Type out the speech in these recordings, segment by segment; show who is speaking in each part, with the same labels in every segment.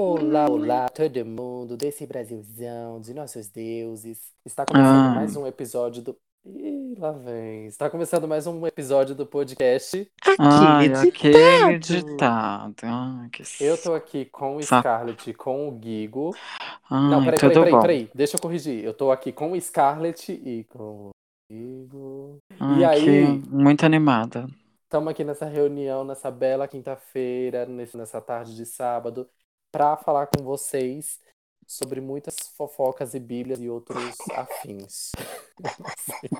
Speaker 1: Olá, olá, todo mundo desse Brasilzão, de nossos deuses. Está começando
Speaker 2: Ai.
Speaker 1: mais um episódio do. Ih, lá vem. Está começando mais um episódio do podcast.
Speaker 2: Ai,
Speaker 3: Aquele
Speaker 2: aquele
Speaker 3: ditado.
Speaker 2: ditado. Ai, que
Speaker 1: Eu tô aqui com o. Scarlett e com o Guigo.
Speaker 2: Ai,
Speaker 1: Não, peraí, peraí, peraí,
Speaker 2: bom.
Speaker 1: peraí. Deixa eu corrigir. Eu tô aqui com o Scarlett e com o Guigo.
Speaker 2: Ai,
Speaker 1: E aí?
Speaker 2: que muito animada.
Speaker 1: Estamos aqui nessa reunião, nessa bela quinta-feira, nessa tarde de sábado, para falar com vocês sobre muitas fofocas e bíblias e outros afins. Não sei.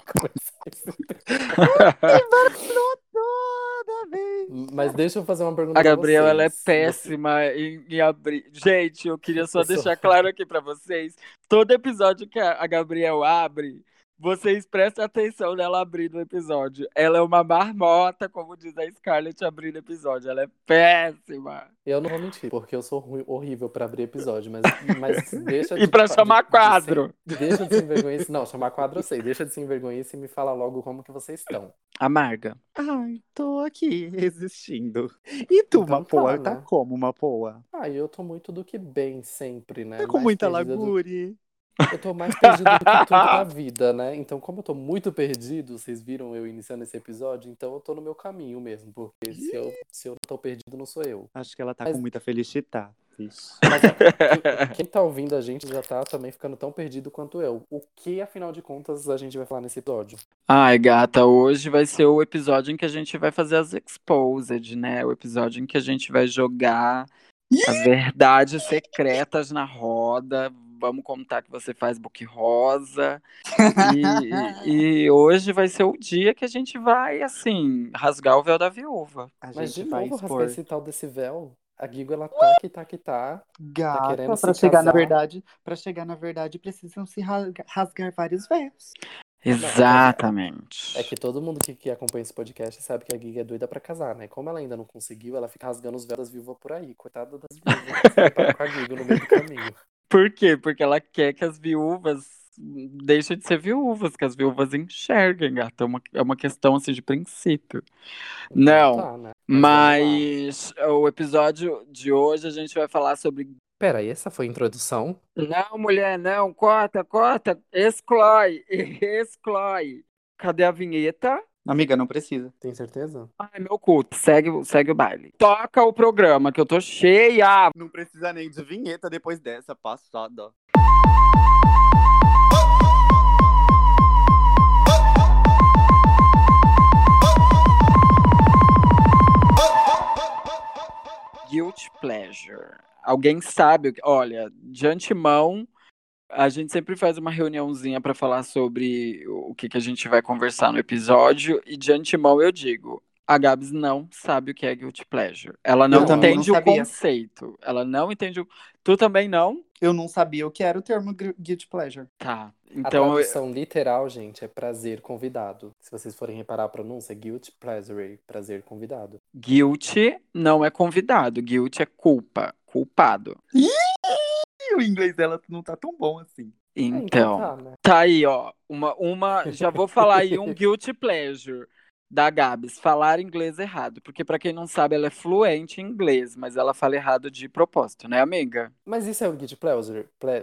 Speaker 1: Mas deixa eu fazer uma pergunta
Speaker 2: A Gabriela ela é péssima em, em abrir. Gente, eu queria só
Speaker 1: Eu sou-
Speaker 2: deixar claro aqui pra vocês. Todo episódio que a a Gabriel abre, vocês prestem atenção nela abrindo o episódio. Ela é uma marmota, como diz a Scarlett abrindo o episódio. Ela é péssima.
Speaker 1: Eu não vou mentir, porque eu sou ruim- horrível pra abrir episódio, mas, mas deixa
Speaker 2: E pra
Speaker 1: de-
Speaker 2: chamar
Speaker 1: de- de
Speaker 2: quadro.
Speaker 1: ser- deixa de se envergonhar. Não, chamar quadro eu sei. Deixa de se envergonhar e me fala logo como que vocês estão.
Speaker 2: Amarga.
Speaker 3: Ai, tô aqui existindo. E tu,
Speaker 1: Então
Speaker 3: Mapoa,
Speaker 1: tá,
Speaker 3: tá,
Speaker 1: né?
Speaker 3: como, Mapoa?
Speaker 1: Ah, eu tô muito do que bem sempre, né?
Speaker 3: Tá com
Speaker 1: Mais
Speaker 3: muita
Speaker 1: perdida do-
Speaker 3: lagure.
Speaker 1: Eu tô mais perdido do que tudo na vida, né? Então, como eu tô muito perdido, vocês viram eu iniciando esse episódio, então eu tô no meu caminho mesmo, porque se eu, se eu tô perdido, não sou eu.
Speaker 3: Acho que ela tá
Speaker 1: Mas-
Speaker 3: com muita felicidade.
Speaker 1: Mas quem- quem tá ouvindo a gente já tá também ficando tão perdido quanto eu. O que, afinal de contas, a gente vai falar nesse episódio?
Speaker 2: Ai, gata, hoje vai ser o episódio em que a gente vai fazer as exposed, né? O episódio em que a gente vai jogar as verdades secretas na roda. Vamos contar que você faz book rosa. E, e- e hoje vai ser o dia que a gente vai, assim, rasgar o véu da viúva.
Speaker 3: A
Speaker 1: Mas de
Speaker 3: gente vai
Speaker 1: novo, rasgar
Speaker 3: expor.
Speaker 1: esse tal desse véu. A Gigo, ela tá que tá que tá.
Speaker 3: Gata,
Speaker 1: querendo
Speaker 3: pra chegar na verdade, para chegar na verdade, precisam se rasga- rasgar vários véus.
Speaker 2: Exatamente.
Speaker 1: É que todo mundo que, que acompanha esse podcast sabe que a Giga é doida pra casar, né? Como ela ainda não conseguiu, ela fica rasgando os véus das viúvas por aí. Coitada das viúvas com a Gigo no meio do caminho.
Speaker 2: Por quê? Porque ela quer que as viúvas deixem de ser viúvas, que as viúvas enxerguem, gata. É uma, é uma questão, assim, de princípio. Não,
Speaker 1: Tá, né? Mas
Speaker 2: o episódio de hoje a gente vai falar sobre.
Speaker 1: Pera aí, essa foi a introdução?
Speaker 2: Não, mulher, não, corta, corta, exclui, exclui. Cadê a vinheta?
Speaker 3: Amiga, não precisa.
Speaker 1: Tem certeza?
Speaker 2: Ai, meu culto, segue, o- segue o baile. Toca o programa, que eu tô cheia.
Speaker 3: Não precisa nem de vinheta depois dessa passada.
Speaker 2: Guilty pleasure. Alguém sabe? o que- Olha, de antemão, a gente sempre faz uma reuniãozinha pra falar sobre o que, que a gente vai conversar no episódio. E de antemão eu digo: a Gabs não sabe o que é guilty pleasure. Ela não
Speaker 3: Eu
Speaker 2: entende
Speaker 3: não
Speaker 2: o conceito. Ela não entende o. Tu também não?
Speaker 3: Eu não sabia o que era o termo guilty pleasure.
Speaker 2: Tá.
Speaker 1: a
Speaker 2: Então, eu-
Speaker 1: tradução literal, gente, é prazer convidado. Se vocês forem reparar a pronúncia, guilt pleasure, prazer convidado.
Speaker 2: guilty não é convidado. Guilty é culpa, culpado.
Speaker 3: E o inglês dela não tá tão bom assim.
Speaker 1: É,
Speaker 2: Então.
Speaker 1: tá,
Speaker 2: aí, ó. Uma, uma, já vou falar aí um guilty pleasure da Gabs, falar inglês errado. Porque, pra quem não sabe, ela é fluente em inglês, mas ela fala errado de propósito, né, amiga?
Speaker 1: Mas isso é o guilt pleasure? Ple... É.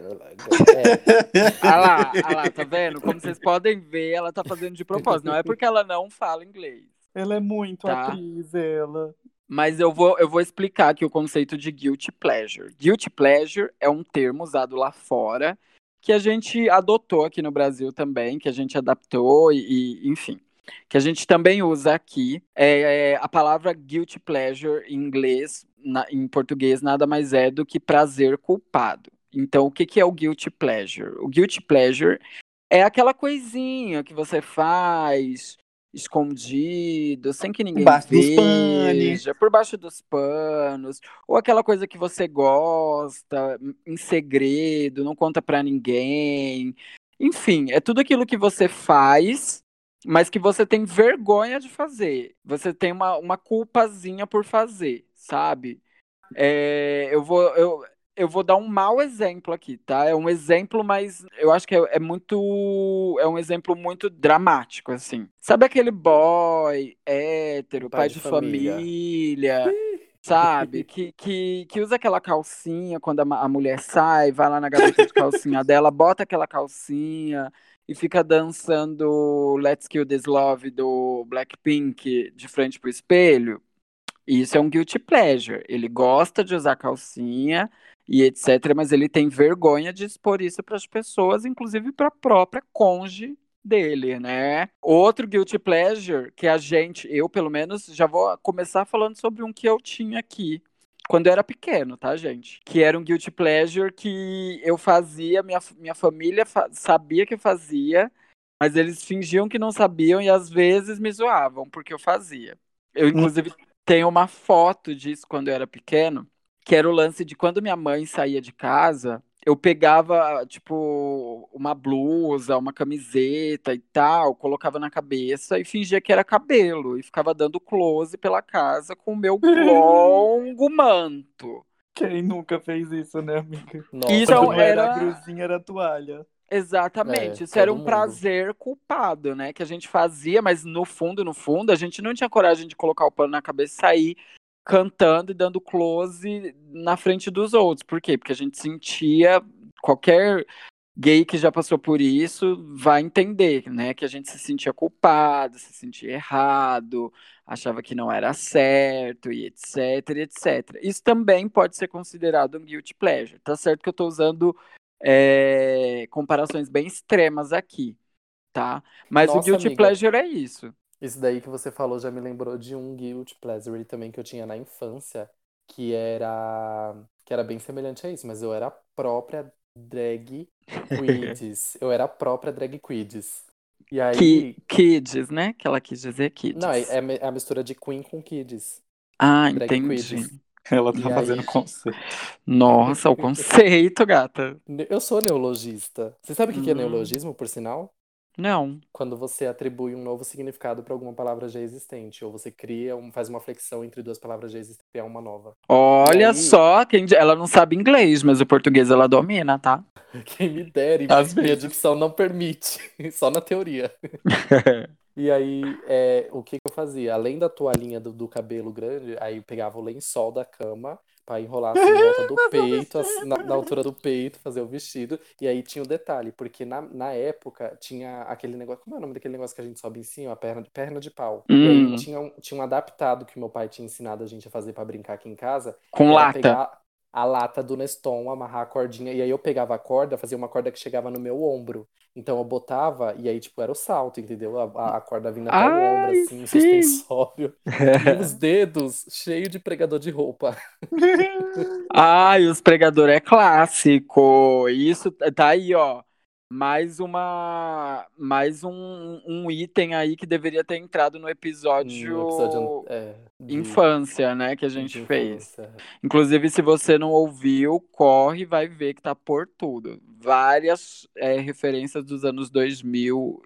Speaker 2: Ah lá, ah lá, tá vendo? Como vocês podem ver, ela tá fazendo de propósito. Não é porque ela não fala inglês.
Speaker 3: Ela é muito
Speaker 2: Tá.
Speaker 3: atriz, ela.
Speaker 2: Mas eu vou, eu vou explicar aqui o conceito de guilty pleasure. Guilty pleasure é um termo usado lá fora que a gente adotou aqui no Brasil também, que a gente adaptou e, e, enfim, que a gente também usa aqui. É, é, a palavra guilty pleasure em inglês, na- em português, nada mais é do que prazer culpado. Então, o que, que é o guilty pleasure? O guilty pleasure é aquela coisinha que você faz escondido, sem que ninguém
Speaker 3: dos
Speaker 2: veja, por baixo dos panos, ou aquela coisa que você gosta em segredo, não conta pra ninguém. Enfim, é tudo aquilo que você faz, mas que você tem vergonha de fazer. Você tem uma, uma culpazinha por fazer, sabe? É, eu vou eu, eu vou dar um mau exemplo aqui, tá? É um exemplo, mas eu acho que é, é muito. É um exemplo muito dramático, assim. Sabe aquele boy hétero,
Speaker 1: Pai
Speaker 2: pai,
Speaker 1: de
Speaker 2: de
Speaker 1: família.
Speaker 2: família, sabe? que, que, que usa aquela calcinha quando a, a mulher sai, vai lá na gaveta de calcinha dela, bota aquela calcinha e fica dançando Let's Kill This Love do Blackpink de frente pro espelho. Isso é um guilty pleasure. Ele gosta de usar calcinha e etc, mas ele tem vergonha de expor isso para as pessoas, inclusive para a própria conge dele, né? Outro guilty pleasure que a gente, eu pelo menos, já vou começar falando sobre um que eu tinha aqui. Quando eu era pequeno, tá, gente? Que era um guilty pleasure que eu fazia, minha, minha família fa sabia que eu fazia, mas eles fingiam que não sabiam e às vezes me zoavam porque eu fazia. Eu, inclusive, tenho uma foto disso quando eu era pequeno, que era o lance de quando minha mãe saía de casa, eu pegava, tipo, uma blusa, uma camiseta e tal, colocava na cabeça e fingia que era cabelo. E ficava dando close pela casa com o meu longo manto.
Speaker 3: Quem nunca fez isso, né, amiga?
Speaker 1: Nossa,
Speaker 2: Então,
Speaker 3: era
Speaker 2: era-
Speaker 3: a brusinha, era a toalha.
Speaker 2: Exatamente,
Speaker 1: É,
Speaker 2: isso era um
Speaker 1: mundo.
Speaker 2: prazer culpado, né? Que a gente fazia, mas no fundo, no fundo, a gente não tinha coragem de colocar o pano na cabeça e sair cantando e dando close na frente dos outros. Por quê? Porque a gente sentia qualquer gay que já passou por isso vai entender, né? Que a gente se sentia culpado, se sentia errado, achava que não era certo e etc, etc. Isso também pode ser considerado um guilty pleasure. Tá certo que eu tô usando é, comparações bem extremas aqui, tá? Mas o
Speaker 1: Nossa,
Speaker 2: guilty
Speaker 1: amiga.
Speaker 2: pleasure é isso.
Speaker 1: Isso daí que você falou já me lembrou de um guilty pleasure também que eu tinha na infância, que era que era bem semelhante a isso, mas eu era a própria drag queens. eu era a própria drag queens. E aí,
Speaker 2: Que, kids, né? Que ela quis dizer kids.
Speaker 1: não, é, é é a mistura de queen com kids.
Speaker 2: Ah,
Speaker 1: drag
Speaker 2: entendi.
Speaker 1: queens.
Speaker 3: Ela
Speaker 1: E
Speaker 3: tá
Speaker 1: aí?
Speaker 3: fazendo conceito.
Speaker 2: Nossa, o conceito, gata.
Speaker 1: Eu sou neologista. Você sabe o que que é
Speaker 2: Hum.
Speaker 1: neologismo, por sinal?
Speaker 2: Não.
Speaker 1: Quando você atribui um novo significado para alguma palavra já existente, ou você cria, um, faz uma flexão entre duas palavras já existentes e criar uma nova.
Speaker 2: Olha
Speaker 1: aí?
Speaker 2: só, quem, ela não sabe inglês, mas o português ela domina, tá?
Speaker 1: Quem me dera,
Speaker 3: Às
Speaker 1: minha dicção não permite, só na teoria. E aí, é, o que que eu fazia? Além da toalhinha do, do cabelo grande, aí eu pegava o lençol da cama pra enrolar assim em volta do peito, assim, na, na altura do peito, fazer o vestido. E aí tinha o detalhe, porque na, na época tinha aquele negócio, como é o nome daquele negócio que a gente sobe em cima? A perna, de- perna de pau. E
Speaker 2: Hum.
Speaker 1: aí tinha um, tinha um adaptado que meu pai tinha ensinado a gente a fazer pra brincar aqui em casa,
Speaker 2: Com lata.
Speaker 1: pegar a lata do Neston, amarrar a cordinha, e aí eu pegava a corda, fazia uma corda que chegava no meu ombro. Então eu botava, e aí, tipo, era o salto, entendeu? A, a- corda vindo até o ombro, assim,
Speaker 2: sim.
Speaker 1: suspensório. E os dedos cheios de pregador de roupa.
Speaker 2: Ai, os pregador é clássico. Isso tá aí, ó. Mais uma, mais um, um item aí que deveria ter entrado no episódio,
Speaker 1: No episódio é, de-
Speaker 2: infância, né, que a gente
Speaker 1: de
Speaker 2: fez.
Speaker 1: infância.
Speaker 2: Inclusive, se você não ouviu, corre e vai ver que tá por tudo. Várias é, referências dos anos 2000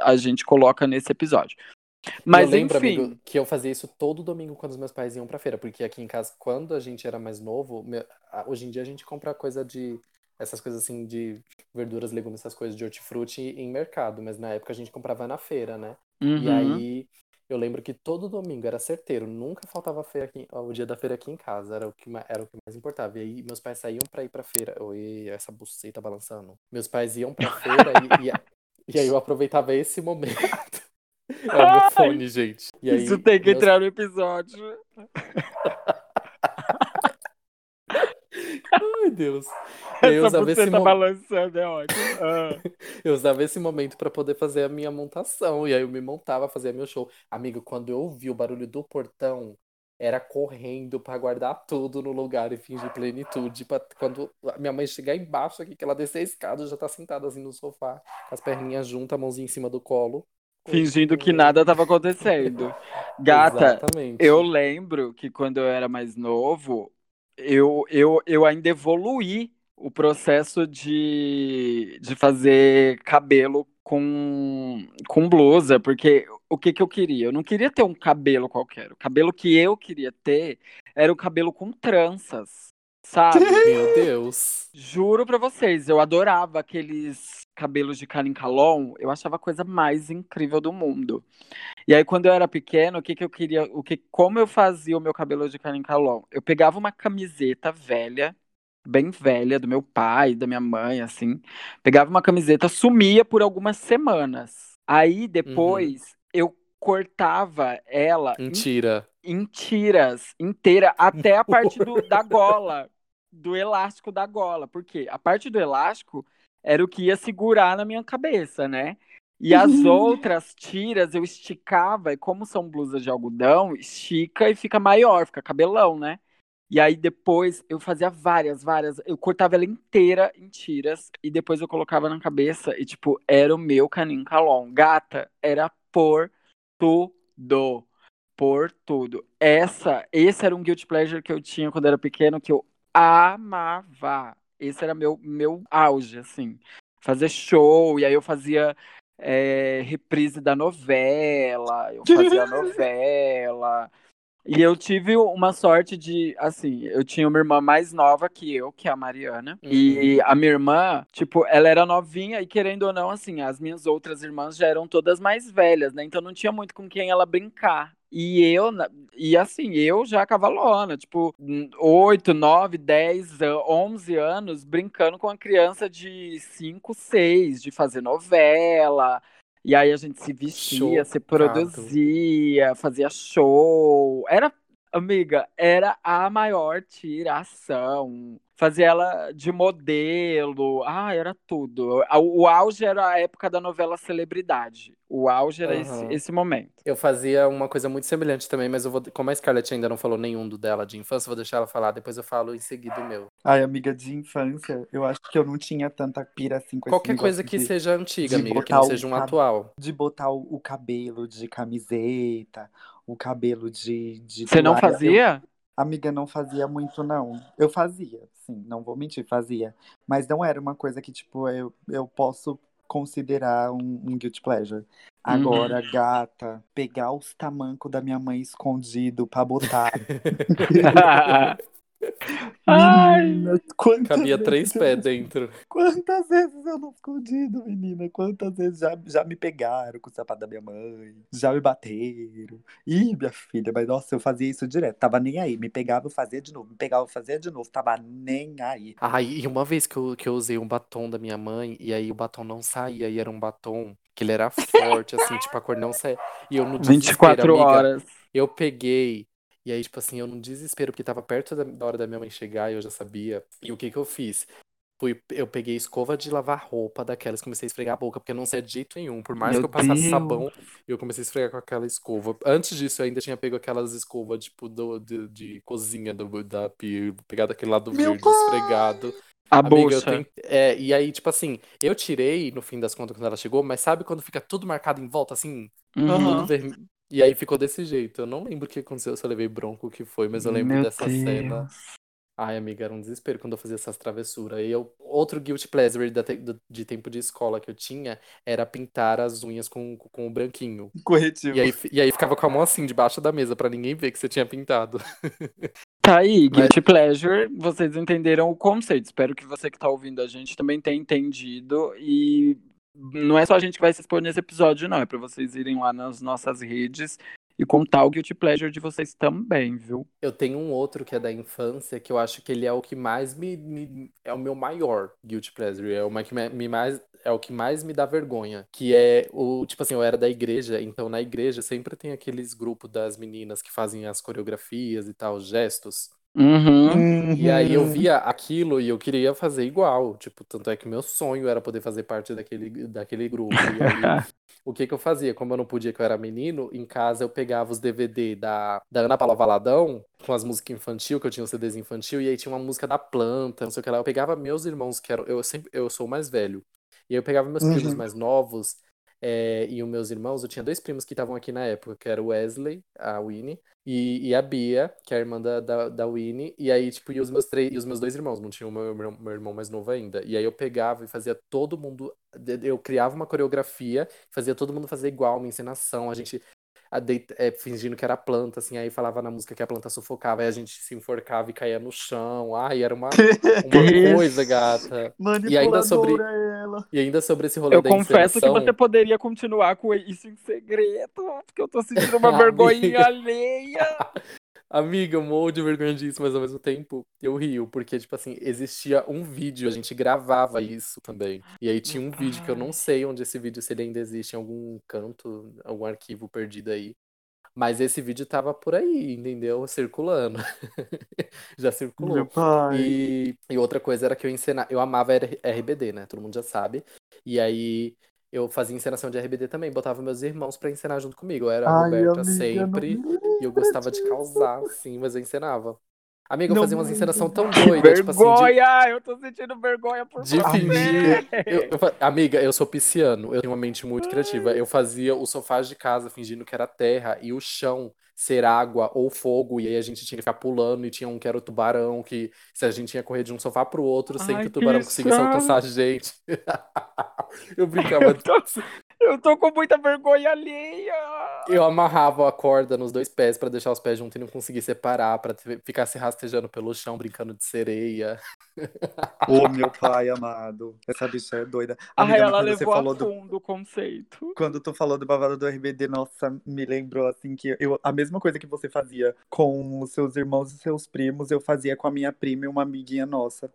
Speaker 2: a gente coloca nesse episódio. Mas
Speaker 1: eu lembro,
Speaker 2: enfim,
Speaker 1: amigo, que eu fazia isso todo domingo quando os meus pais iam pra feira, porque aqui em casa, quando a gente era mais novo, meu- hoje em dia a gente compra coisa de essas coisas assim de verduras, legumes, essas coisas de hortifruti em mercado, mas na época a gente comprava na feira, né? E
Speaker 2: uhum.
Speaker 1: aí eu lembro que todo domingo era certeiro, nunca faltava feira aqui, o dia da feira aqui em casa, era o que, era o que mais importava. E aí meus pais saíam pra ir pra feira. Oi, essa buceta balançando. Meus pais iam pra feira e, e, e aí eu aproveitava esse momento. É o meu fone, gente. E aí,
Speaker 2: isso tem que
Speaker 1: meus-
Speaker 2: entrar no episódio.
Speaker 1: Ai, Deus. Eu usava esse, mo-
Speaker 2: balançando é ótimo. Ah.
Speaker 1: eu usava esse momento pra poder fazer a minha montação. E aí eu me montava, fazia meu show. Amigo, quando eu ouvi o barulho do portão, era correndo pra guardar tudo no lugar e fingir plenitude. Pra quando a minha mãe chegar embaixo aqui, que ela descer a escada, já tá sentada assim no sofá, com as perninhas juntas, a mãozinha em cima do colo.
Speaker 2: Fingindo que nada estava acontecendo. Gata,
Speaker 1: Exatamente.
Speaker 2: eu lembro que quando eu era mais novo, eu, eu, eu ainda evoluí o processo de, de fazer cabelo com, com blusa, porque o que, que eu queria? Eu não queria ter um cabelo qualquer. O cabelo que eu queria ter era o cabelo com tranças, sabe?
Speaker 1: Meu Deus.
Speaker 2: Juro pra vocês, eu adorava aqueles cabelos de canincalon, eu achava a coisa mais incrível do mundo. E aí, quando eu era pequeno, o que, que eu queria. O que, como eu fazia o meu cabelo de canincalon? Eu pegava uma camiseta velha, bem velha, do meu pai, da minha mãe, assim. Pegava uma camiseta, sumia por algumas semanas. Aí depois uhum. eu cortava ela.
Speaker 1: Mentira.
Speaker 2: Em, em tiras, inteira, até a parte do, da gola. Do elástico da gola. Porque a parte do elástico era o que ia segurar na minha cabeça, né? E as outras tiras eu esticava, e como são blusas de algodão, estica e fica maior, fica cabelão, né? E aí depois eu fazia várias, várias. Eu cortava ela inteira em tiras e depois eu colocava na cabeça e, tipo, era o meu caninho calon. Gata, era por tudo. Por tudo. Essa, esse era um guilty pleasure que eu tinha quando era pequeno, que eu amava. Esse era meu, meu auge, assim. Fazer show, e aí eu fazia é, reprise da novela, eu fazia novela. E eu tive uma sorte de, assim, eu tinha uma irmã mais nova que eu, que é a Mariana. Uhum. E a minha irmã, tipo, ela era novinha e querendo ou não, assim, as minhas outras irmãs já eram todas mais velhas, né? Então não tinha muito com quem ela brincar. E eu, e assim, eu já cavalona, tipo, 8, 9, 10, 11 anos brincando com uma criança de 5, 6, de fazer novela, e aí a gente se vestia, se produzia, fazia show. Era, amiga, era a maior tiração. Fazia ela de modelo. Ah, era tudo. O auge era a época da novela Celebridade. O auge era uhum. esse, esse momento.
Speaker 1: Eu fazia uma coisa muito semelhante também, mas eu vou. Como a Scarlett ainda não falou nenhum do dela de infância, vou deixar ela falar, depois eu falo em seguida o meu.
Speaker 3: Ai, amiga, de infância, eu acho que eu não tinha tanta pira assim com
Speaker 1: Qualquer coisa que de, seja antiga, amiga, que não seja um atual.
Speaker 3: De botar o, o, cabelo de camiseta, o cabelo de. de
Speaker 2: Você não fazia?
Speaker 3: Eu, amiga, não fazia muito, não. Eu fazia, sim, não vou mentir, fazia. Mas não era uma coisa que, tipo, eu, eu posso considerar um, um guilty pleasure. Agora, uhum. gata, pegar os tamancos da minha mãe escondido pra botar.
Speaker 1: menina, Cabia três pés dentro.
Speaker 3: Quantas vezes eu não escondido, menina? Quantas vezes já, já me pegaram com o sapato da minha mãe? Já me bateram. Ih, minha filha, mas nossa, eu fazia isso direto. Tava nem aí. Me pegava, eu fazia de novo. Me pegava, eu fazia de novo. Tava nem aí.
Speaker 1: Ai, e uma vez que eu, que eu usei um batom da minha mãe, e aí o batom não saía, e era um batom que ele era forte, assim, tipo, a cor não saía. E eu no
Speaker 2: 24 amiga, horas.
Speaker 1: Eu peguei, e aí, tipo assim, eu no desespero, porque tava perto da, hora da minha mãe chegar e eu já sabia. E o que que eu fiz? Fui, eu peguei escova de lavar roupa daquelas, comecei a esfregar a boca, porque eu não sei de jeito nenhum. Por mais Meu que eu passasse Deus. sabão, eu comecei a esfregar com aquela escova. Antes disso, eu ainda tinha pego aquelas escovas, tipo, do, de, de cozinha do, da pegado aquele lado Meu verde, pai. esfregado.
Speaker 2: A Amiga,
Speaker 1: tenho... é, e aí, tipo assim, eu tirei no fim das contas quando ela chegou, mas sabe quando fica tudo marcado em volta, assim? Uhum. Tudo vermelho. E aí ficou desse jeito. Eu não lembro o que aconteceu, se eu levei bronco o que foi, mas eu lembro Meu dessa Deus. cena. Ai, amiga, era um desespero quando eu fazia essas travessuras. E eu, outro guilty pleasure de, tempo de escola que eu tinha era pintar as unhas com, com o branquinho.
Speaker 3: Corretivo.
Speaker 1: E aí, e aí ficava com a mão assim, debaixo da mesa, para ninguém ver que você tinha pintado.
Speaker 2: Tá aí, Guilty Mas... Pleasure, vocês entenderam o conceito. Espero que você que tá ouvindo a gente também tenha entendido. E não é só a gente que vai se expor nesse episódio, não. É pra vocês irem lá nas nossas redes e contar o guilty pleasure de vocês também, viu?
Speaker 1: Eu tenho um outro que é da infância, que eu acho que ele é o que mais me, me é o meu maior guilty pleasure, é o que me mais é o que mais me dá vergonha, que é o, tipo assim, eu era da igreja, então na igreja sempre tem aqueles grupos das meninas que fazem as coreografias e tal, gestos.
Speaker 2: Uhum.
Speaker 1: E aí eu via aquilo e eu queria fazer igual. Tipo, tanto é que meu sonho era poder fazer parte daquele, daquele grupo. E aí, o que que eu fazia? Como eu não podia, que eu era menino, em casa eu pegava os DVD da, da Ana Paula Valadão, com as músicas infantil, que eu tinha os CDs infantil, e aí tinha uma música da planta, não sei o que lá. Eu pegava meus irmãos, que eram. Eu sempre eu sou o mais velho. E aí eu pegava meus uhum. primos mais novos é, e os meus irmãos, eu tinha dois primos que estavam aqui na época, que era o Wesley, a Winnie, e, e a Bia, que é a irmã da, da, da Winnie, e aí, tipo, e os meus três, e os meus dois irmãos, não tinha o meu, meu, meu irmão mais novo ainda. E aí eu pegava e fazia todo mundo, eu criava uma coreografia, fazia todo mundo fazer igual, uma encenação, a gente a deit- é, fingindo que era planta, assim, aí falava na música que a planta sufocava, aí a gente se enforcava e caía no chão. Ai, era uma, uma coisa, gata. E ainda sobre-
Speaker 3: ela.
Speaker 1: E ainda sobre esse rolê
Speaker 2: Eu
Speaker 1: da
Speaker 2: confesso que
Speaker 1: encenação,
Speaker 2: você poderia continuar com isso em segredo, porque eu tô sentindo uma vergonhinha alheia.
Speaker 1: Amiga, eu morro de vergonha disso, mas ao mesmo tempo eu rio, porque, tipo assim, existia um vídeo, a gente gravava isso também. E aí tinha um vídeo que eu não sei onde esse vídeo, se ele ainda existe em algum canto, algum arquivo perdido aí. Mas esse vídeo tava por aí, entendeu? Circulando. Já circulou.
Speaker 3: Meu pai.
Speaker 1: E, e outra coisa era que eu encenava, eu amava RBD, né? Todo mundo já sabe. E aí eu fazia encenação de RBD também, botava meus irmãos pra encenar junto comigo. Eu era a
Speaker 3: Ai,
Speaker 1: Roberta
Speaker 3: amiga,
Speaker 1: sempre. E eu gostava de causar, sim, mas eu encenava. Amiga, eu
Speaker 3: Não
Speaker 1: fazia umas encenação tão doida, tipo assim, de,
Speaker 2: vergonha! Eu tô sentindo vergonha por
Speaker 1: de
Speaker 2: você.
Speaker 1: fingir. Eu- eu amiga, eu sou pisciano, eu tenho uma mente muito criativa. Eu fazia os sofás de casa fingindo que era terra e o chão ser água ou fogo, e aí a gente tinha que ficar pulando, e tinha um que era o tubarão, que se a gente ia correr de um sofá pro outro, sem
Speaker 2: Ai,
Speaker 1: que o tubarão
Speaker 2: que
Speaker 1: conseguisse alcançar a gente. Eu brincava
Speaker 2: Eu tô, eu tô com muita vergonha alheia.
Speaker 1: Eu amarrava a corda nos dois pés pra deixar os pés juntos e não conseguir separar, pra te- ficar se rastejando pelo chão, brincando de sereia.
Speaker 3: Ô, meu pai amado. Essa bicha é doida.
Speaker 2: Ai,
Speaker 3: Amiga,
Speaker 2: ela
Speaker 3: quando você
Speaker 2: levou
Speaker 3: falou
Speaker 2: a
Speaker 3: do,
Speaker 2: fundo o conceito.
Speaker 3: quando tu falou do babado do RBD, nossa, me lembrou assim que eu, a mesma coisa que você fazia com os seus irmãos e seus primos, eu fazia com a minha prima e uma amiguinha nossa.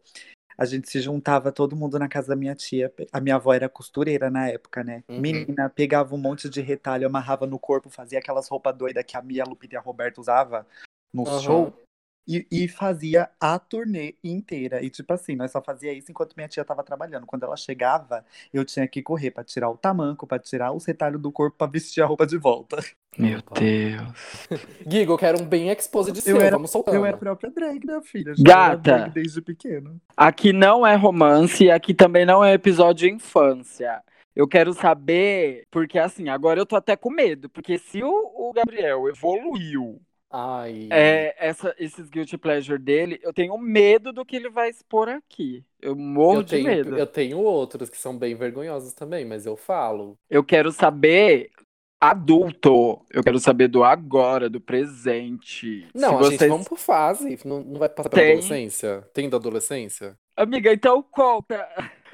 Speaker 3: A gente se juntava todo mundo na casa da minha tia. A minha avó era costureira na época, né?
Speaker 1: Uhum.
Speaker 3: Menina, pegava um monte de retalho, amarrava no corpo, fazia aquelas roupas doidas que a Mia, Lupita e a Roberta usava no
Speaker 1: Aham.
Speaker 3: show. E, e fazia a turnê inteira. E tipo assim, nós só fazia isso enquanto minha tia tava trabalhando. Quando ela chegava, eu tinha que correr pra tirar o tamanco, pra tirar os retalhos do corpo, pra vestir a roupa de volta.
Speaker 2: Meu. Deus.
Speaker 1: Gigo, eu quero um bem exposed de seu,
Speaker 3: Eu era-
Speaker 1: vamos soltando.
Speaker 3: Eu era a própria drag, minha filha.
Speaker 2: Gata.
Speaker 3: Desde pequeno.
Speaker 2: Aqui não é romance, aqui também não é episódio de infância. Eu quero saber, porque assim, agora eu tô até com medo, porque se o, o Gabriel evoluiu
Speaker 1: Ai.
Speaker 2: é, essa, esses guilty pleasure dele, eu tenho medo do que ele vai expor aqui. Eu morro
Speaker 1: eu
Speaker 2: de
Speaker 1: tenho,
Speaker 2: medo.
Speaker 1: eu tenho outros que são bem vergonhosos também, mas eu falo.
Speaker 2: Eu quero saber adulto. Eu quero saber do agora, do presente.
Speaker 1: Não,
Speaker 2: Se
Speaker 1: a
Speaker 2: vocês...
Speaker 1: gente, vamos por fase. Não, não vai passar pela
Speaker 2: Tem.
Speaker 1: adolescência? Tem da adolescência?
Speaker 2: Amiga, então conta.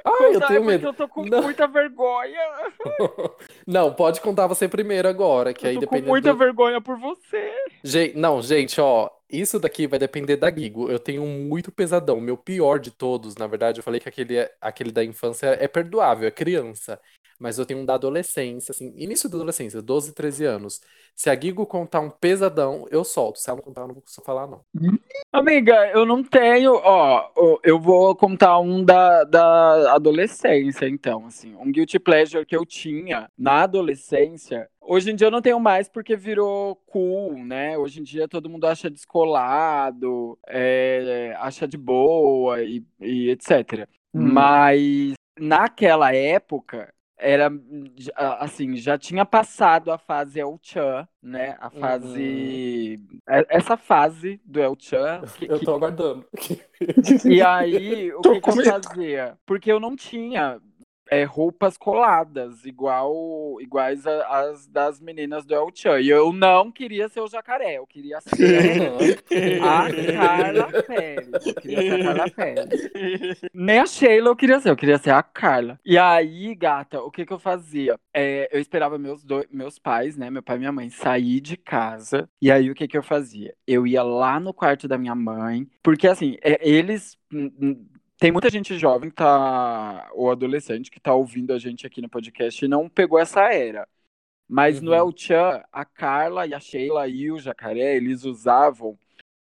Speaker 1: Ah, eu
Speaker 2: é
Speaker 1: tenho
Speaker 2: porque
Speaker 1: medo.
Speaker 2: eu tô com
Speaker 1: Não.
Speaker 2: muita vergonha.
Speaker 1: Não, pode contar você primeiro agora, que aí
Speaker 2: eu tô com muita
Speaker 1: do...
Speaker 2: vergonha por você.
Speaker 1: Gen- Não, gente, ó, isso daqui vai depender da Gigo. Eu tenho um muito pesadão. Meu pior de todos, na verdade, eu falei que aquele, é- aquele da infância é perdoável, é criança. Mas eu tenho um da adolescência, assim, início da adolescência, 12, 13 anos. Se a Gigo contar um pesadão, eu solto. Se ela não contar, eu não vou falar, não.
Speaker 2: Amiga, eu não tenho, ó, ó, eu vou contar um da, da adolescência, então, assim, um guilty pleasure que eu tinha na adolescência. Hoje em dia eu não tenho mais porque virou cool, né? Hoje em dia todo mundo acha descolado, é, acha de boa e, e etc.
Speaker 3: Hum.
Speaker 2: Mas naquela época era assim, já tinha passado a fase El Chan, né? A fase é- essa fase do El Chan que-
Speaker 1: Eu
Speaker 2: que-
Speaker 1: tô aguardando.
Speaker 2: e aí o
Speaker 3: Tô
Speaker 2: que, que eu fazia? Porque eu não tinha é, roupas coladas igual iguais as das meninas do El Chan. E eu não queria ser o jacaré, eu queria ser a Carla Pérez. Eu queria ser a Carla Pérez. Nem a Sheila eu queria ser, eu queria ser a Carla. E aí, gata, o que que eu fazia? É, eu esperava meus, dois, meus pais, né, meu pai e minha mãe, sair de casa. E aí, o que que eu fazia? Eu ia lá no quarto da minha mãe, porque assim, é, eles... Tem muita gente jovem que tá, ou adolescente que tá ouvindo a gente aqui no podcast e não pegou essa era. Mas no
Speaker 1: Uhum.
Speaker 2: El Chan, a Carla e a Sheila e o Jacaré, eles usavam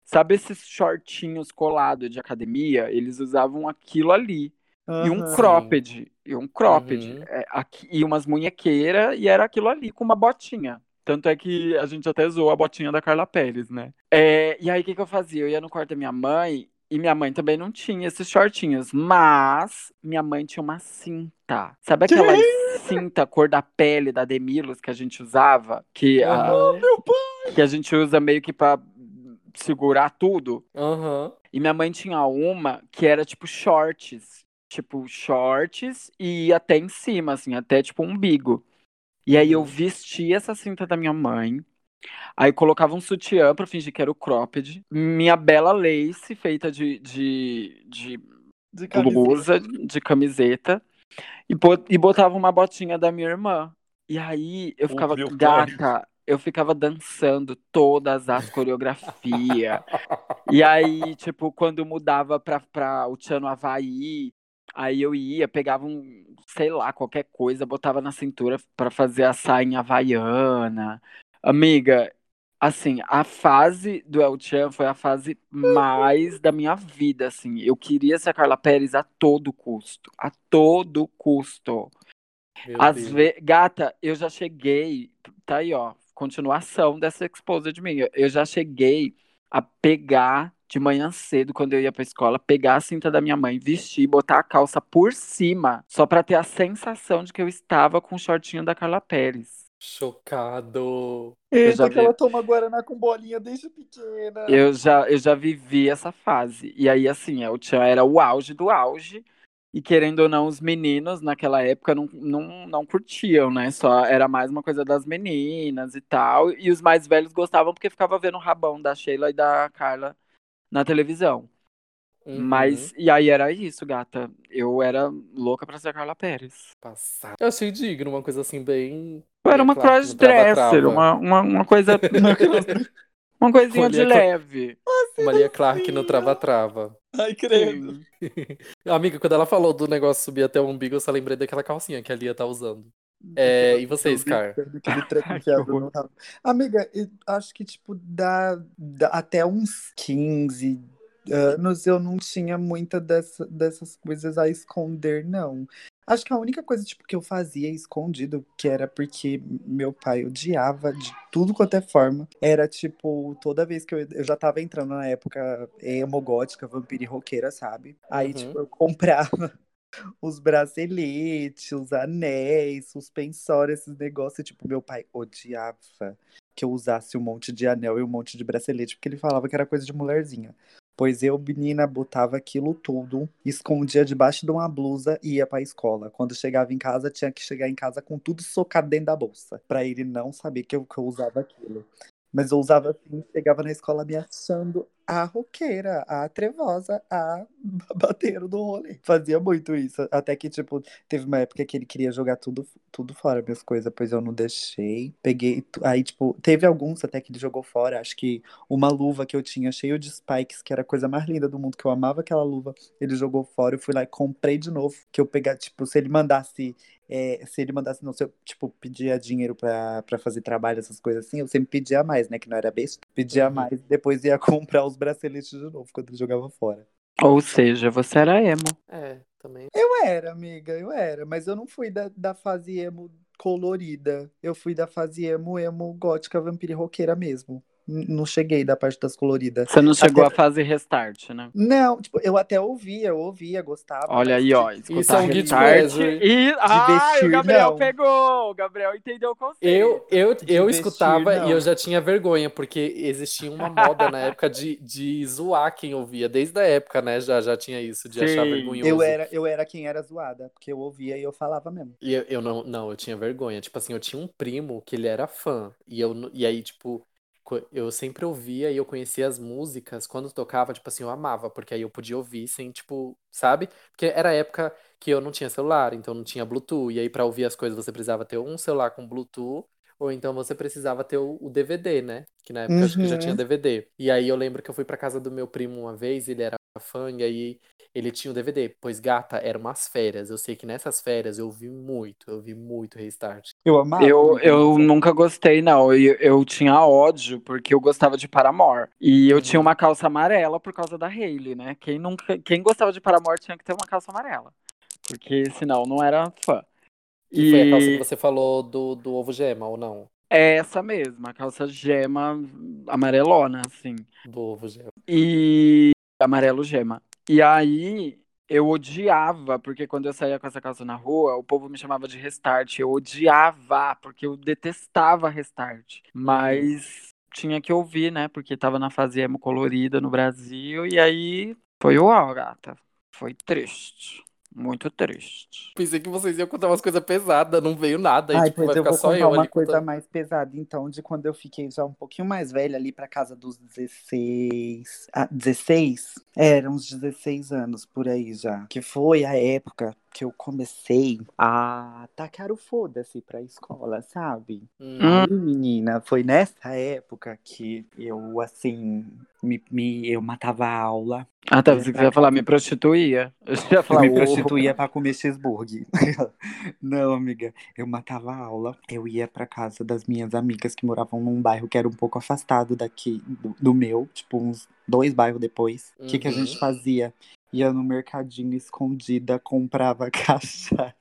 Speaker 2: Sabe esses shortinhos colados de academia? Eles usavam aquilo ali. E um cropped. E um cropped.
Speaker 1: Uhum.
Speaker 2: É, aqui- e umas munhequeiras. E era aquilo ali com uma botinha. Tanto é que a gente até zoou a botinha da Carla Pérez, né? É, e aí o que, que eu fazia? Eu ia no quarto da minha mãe. E minha mãe também não tinha esses shortinhos. Mas minha mãe tinha uma cinta. Sabe aquela cinta cor da pele da Demilos que a gente usava? Que, a,
Speaker 1: Aham.
Speaker 2: que a gente usa meio que pra segurar tudo.
Speaker 1: Aham.
Speaker 2: E minha mãe tinha uma que era tipo shorts. Tipo, shorts e ia até em cima, assim, até tipo um umbigo. E aí eu
Speaker 1: Uhum.
Speaker 2: vestia essa cinta da minha mãe. Aí colocava um sutiã pra fingir que era o cropped. Minha bela lace feita de, de, de
Speaker 3: De
Speaker 2: blusa, de camiseta. E, e botava uma botinha da minha irmã. E aí eu ficava,
Speaker 4: Bill
Speaker 2: gata, eu ficava dançando todas as coreografias. E aí, tipo, quando mudava pra, pra o Tchan no Havaí, aí eu ia, pegava um, sei lá, qualquer coisa, botava na cintura pra fazer a sainha havaiana. Amiga, assim, a fase do El Chan foi a fase mais da minha vida, assim. Eu queria ser a Carla Pérez a todo custo, a todo custo. Às vezes, gata, eu já cheguei, tá aí, ó, continuação dessa exposed minha. Eu já cheguei a pegar de manhã cedo, quando eu ia pra escola, pegar a cinta da minha mãe, vestir, botar a calça por cima, só pra ter a sensação de que eu estava com o shortinho da Carla Pérez.
Speaker 1: Chocado.
Speaker 3: Eita,
Speaker 2: já
Speaker 3: que
Speaker 2: vi.
Speaker 3: ela toma Guaraná com bolinha desde pequena.
Speaker 2: Eu já, eu já vivi essa fase. E aí, assim, o Tchan era o auge do auge. E querendo ou não, os meninos naquela época não, não, não curtiam, né? Só era mais uma coisa das meninas e tal. E os mais velhos gostavam porque ficava vendo o rabão da Sheila e da Carla na televisão.
Speaker 1: Uhum.
Speaker 2: Mas, e aí era isso, gata. Eu era louca pra ser a Carla Pérez.
Speaker 1: Passado. Eu achei digno, uma coisa assim, bem.
Speaker 2: Eu era uma crossdresser, uma, uma, uma coisa. uma coisinha de leve.
Speaker 1: Maria Clark no trava-trava.
Speaker 3: Ai, credo.
Speaker 1: Amiga, quando ela falou do negócio subir até o umbigo, eu só lembrei daquela calcinha que a Lia tá usando. É, e você, Scar?
Speaker 3: Amiga, eu acho que, tipo, dá, dá até uns 15 anos eu não tinha muita dessa, dessas coisas a esconder, não. Acho que a única coisa, tipo, que eu fazia escondido, que era porque meu pai odiava de tudo quanto é forma, era, tipo, toda vez que eu, eu já tava entrando na época emo, gótica, vampira e roqueira, sabe? Aí,
Speaker 1: Uhum.
Speaker 3: tipo, eu comprava os braceletes, os anéis, suspensórios, esses negócios. E, tipo, meu pai odiava que eu usasse um monte de anel e um monte de bracelete, porque ele falava que era coisa de mulherzinha. Pois eu, menina, botava aquilo tudo, escondia debaixo de uma blusa e ia pra escola. Quando chegava em casa, tinha que chegar em casa com tudo socado dentro da bolsa, pra ele não saber que eu, que eu usava aquilo. Mas eu usava assim, chegava na escola me achando a roqueira, a trevosa, a bateiro do rolê. Fazia muito isso. Até que, tipo, teve uma época que ele queria jogar tudo, tudo fora, minhas coisas, pois eu não deixei. Peguei. Aí, tipo, teve alguns até que ele jogou fora. Acho que uma luva que eu tinha cheio de spikes, que era a coisa mais linda do mundo, que eu amava aquela luva, ele jogou fora. Eu fui lá e comprei de novo. Que eu pegar, tipo, se ele mandasse. é, se ele mandasse, não, se eu, tipo, pedia dinheiro pra, pra fazer trabalho, essas coisas assim, eu sempre pedia mais, né? Que não era besta. Pedia
Speaker 1: Uhum.
Speaker 3: mais, depois ia comprar os braceletes de novo quando ele jogava fora.
Speaker 2: Ou seja, você era emo.
Speaker 1: É, também.
Speaker 3: Eu era, amiga, eu era, mas eu não fui da, da fase emo colorida. Eu fui da fase emo, emo gótica, vampira e roqueira mesmo. Não cheguei da parte das coloridas.
Speaker 2: Você não chegou
Speaker 3: Até-
Speaker 2: à fase restart, né?
Speaker 3: Não, tipo, eu até ouvia, eu ouvia, gostava.
Speaker 2: Olha aí, ó.
Speaker 3: de-
Speaker 1: Isso é um
Speaker 2: escutar restart. E... Ah,
Speaker 3: vestir,
Speaker 2: o Gabriel
Speaker 3: não.
Speaker 2: pegou. O Gabriel entendeu o conceito.
Speaker 1: Eu, eu,
Speaker 3: De
Speaker 1: eu
Speaker 3: vestir,
Speaker 1: escutava
Speaker 3: não.
Speaker 1: e eu já tinha vergonha, porque existia uma moda na época de, de zoar quem ouvia. Desde a época, né? Já, já tinha isso, de achar
Speaker 2: Sim.
Speaker 1: vergonhoso.
Speaker 3: Eu era, eu era quem era zoada, porque eu ouvia e eu falava mesmo.
Speaker 1: E eu, eu não, não, eu tinha vergonha. Tipo assim, eu tinha um primo que ele era fã. E, eu, e aí, tipo, eu sempre ouvia e eu conhecia as músicas. Quando tocava, tipo assim, eu amava, porque aí eu podia ouvir sem, tipo, sabe? Porque era a época que eu não tinha celular, então não tinha Bluetooth. E aí, pra ouvir as coisas, você precisava ter um celular com Bluetooth. Ou então você precisava ter o, o DVD, né? Que na época acho que já
Speaker 3: Uhum.
Speaker 1: tinha DVD. E aí eu lembro que eu fui pra casa do meu primo uma vez, ele era fã, e aí ele tinha o DVD. Pois, gata, eram umas férias. Eu sei que nessas férias eu vi muito, eu vi muito Restart.
Speaker 3: Eu amava.
Speaker 2: Eu, eu nunca gostei, não. Eu, eu tinha ódio, porque eu gostava de Paramore. E eu
Speaker 1: Uhum.
Speaker 2: tinha uma calça amarela por causa da Hailey, né? Quem, nunca, quem gostava de Paramore tinha que ter uma calça amarela. Porque senão não era fã.
Speaker 1: Que foi a calça que
Speaker 2: E
Speaker 1: você falou do, do ovo gema, ou não?
Speaker 2: é essa mesma, a calça gema amarelona, assim.
Speaker 1: Do ovo gema.
Speaker 2: E amarelo gema. E aí eu odiava, porque quando eu saía com essa calça na rua, o povo me chamava de restart. Eu odiava, porque eu detestava restart. Mas tinha que ouvir, né? Porque tava na fase emo colorida no Brasil. E aí foi uau, gata. Foi triste. Muito triste.
Speaker 1: Pensei que vocês iam contar umas coisas pesadas, não veio nada. E,
Speaker 3: Ai,
Speaker 1: tipo,
Speaker 3: pois
Speaker 1: vai
Speaker 3: eu
Speaker 1: ficar
Speaker 3: vou
Speaker 1: só
Speaker 3: contar
Speaker 1: eu
Speaker 3: uma coisa
Speaker 1: contando.
Speaker 3: mais pesada, então, de quando eu fiquei já um pouquinho mais velha, ali pra casa dos 16. Ah, 16? Era uns 16 anos por aí já. Que foi a época que eu comecei a tacar o foda-se pra escola, sabe?
Speaker 1: Hum.
Speaker 3: Aí, menina, foi nessa época que eu, assim, me, me- eu matava a aula.
Speaker 2: Ah, tá. Você quiser falar, me prostituía. Eu já falar,
Speaker 3: me prostituía pra comer cheeseburger. Não, amiga, eu matava a aula, eu ia pra casa das minhas amigas que moravam num bairro que era um pouco afastado daqui do, do meu, tipo uns dois bairros depois. O que, que a
Speaker 1: Uhum.
Speaker 3: gente fazia? Ia no mercadinho escondida, comprava cachaça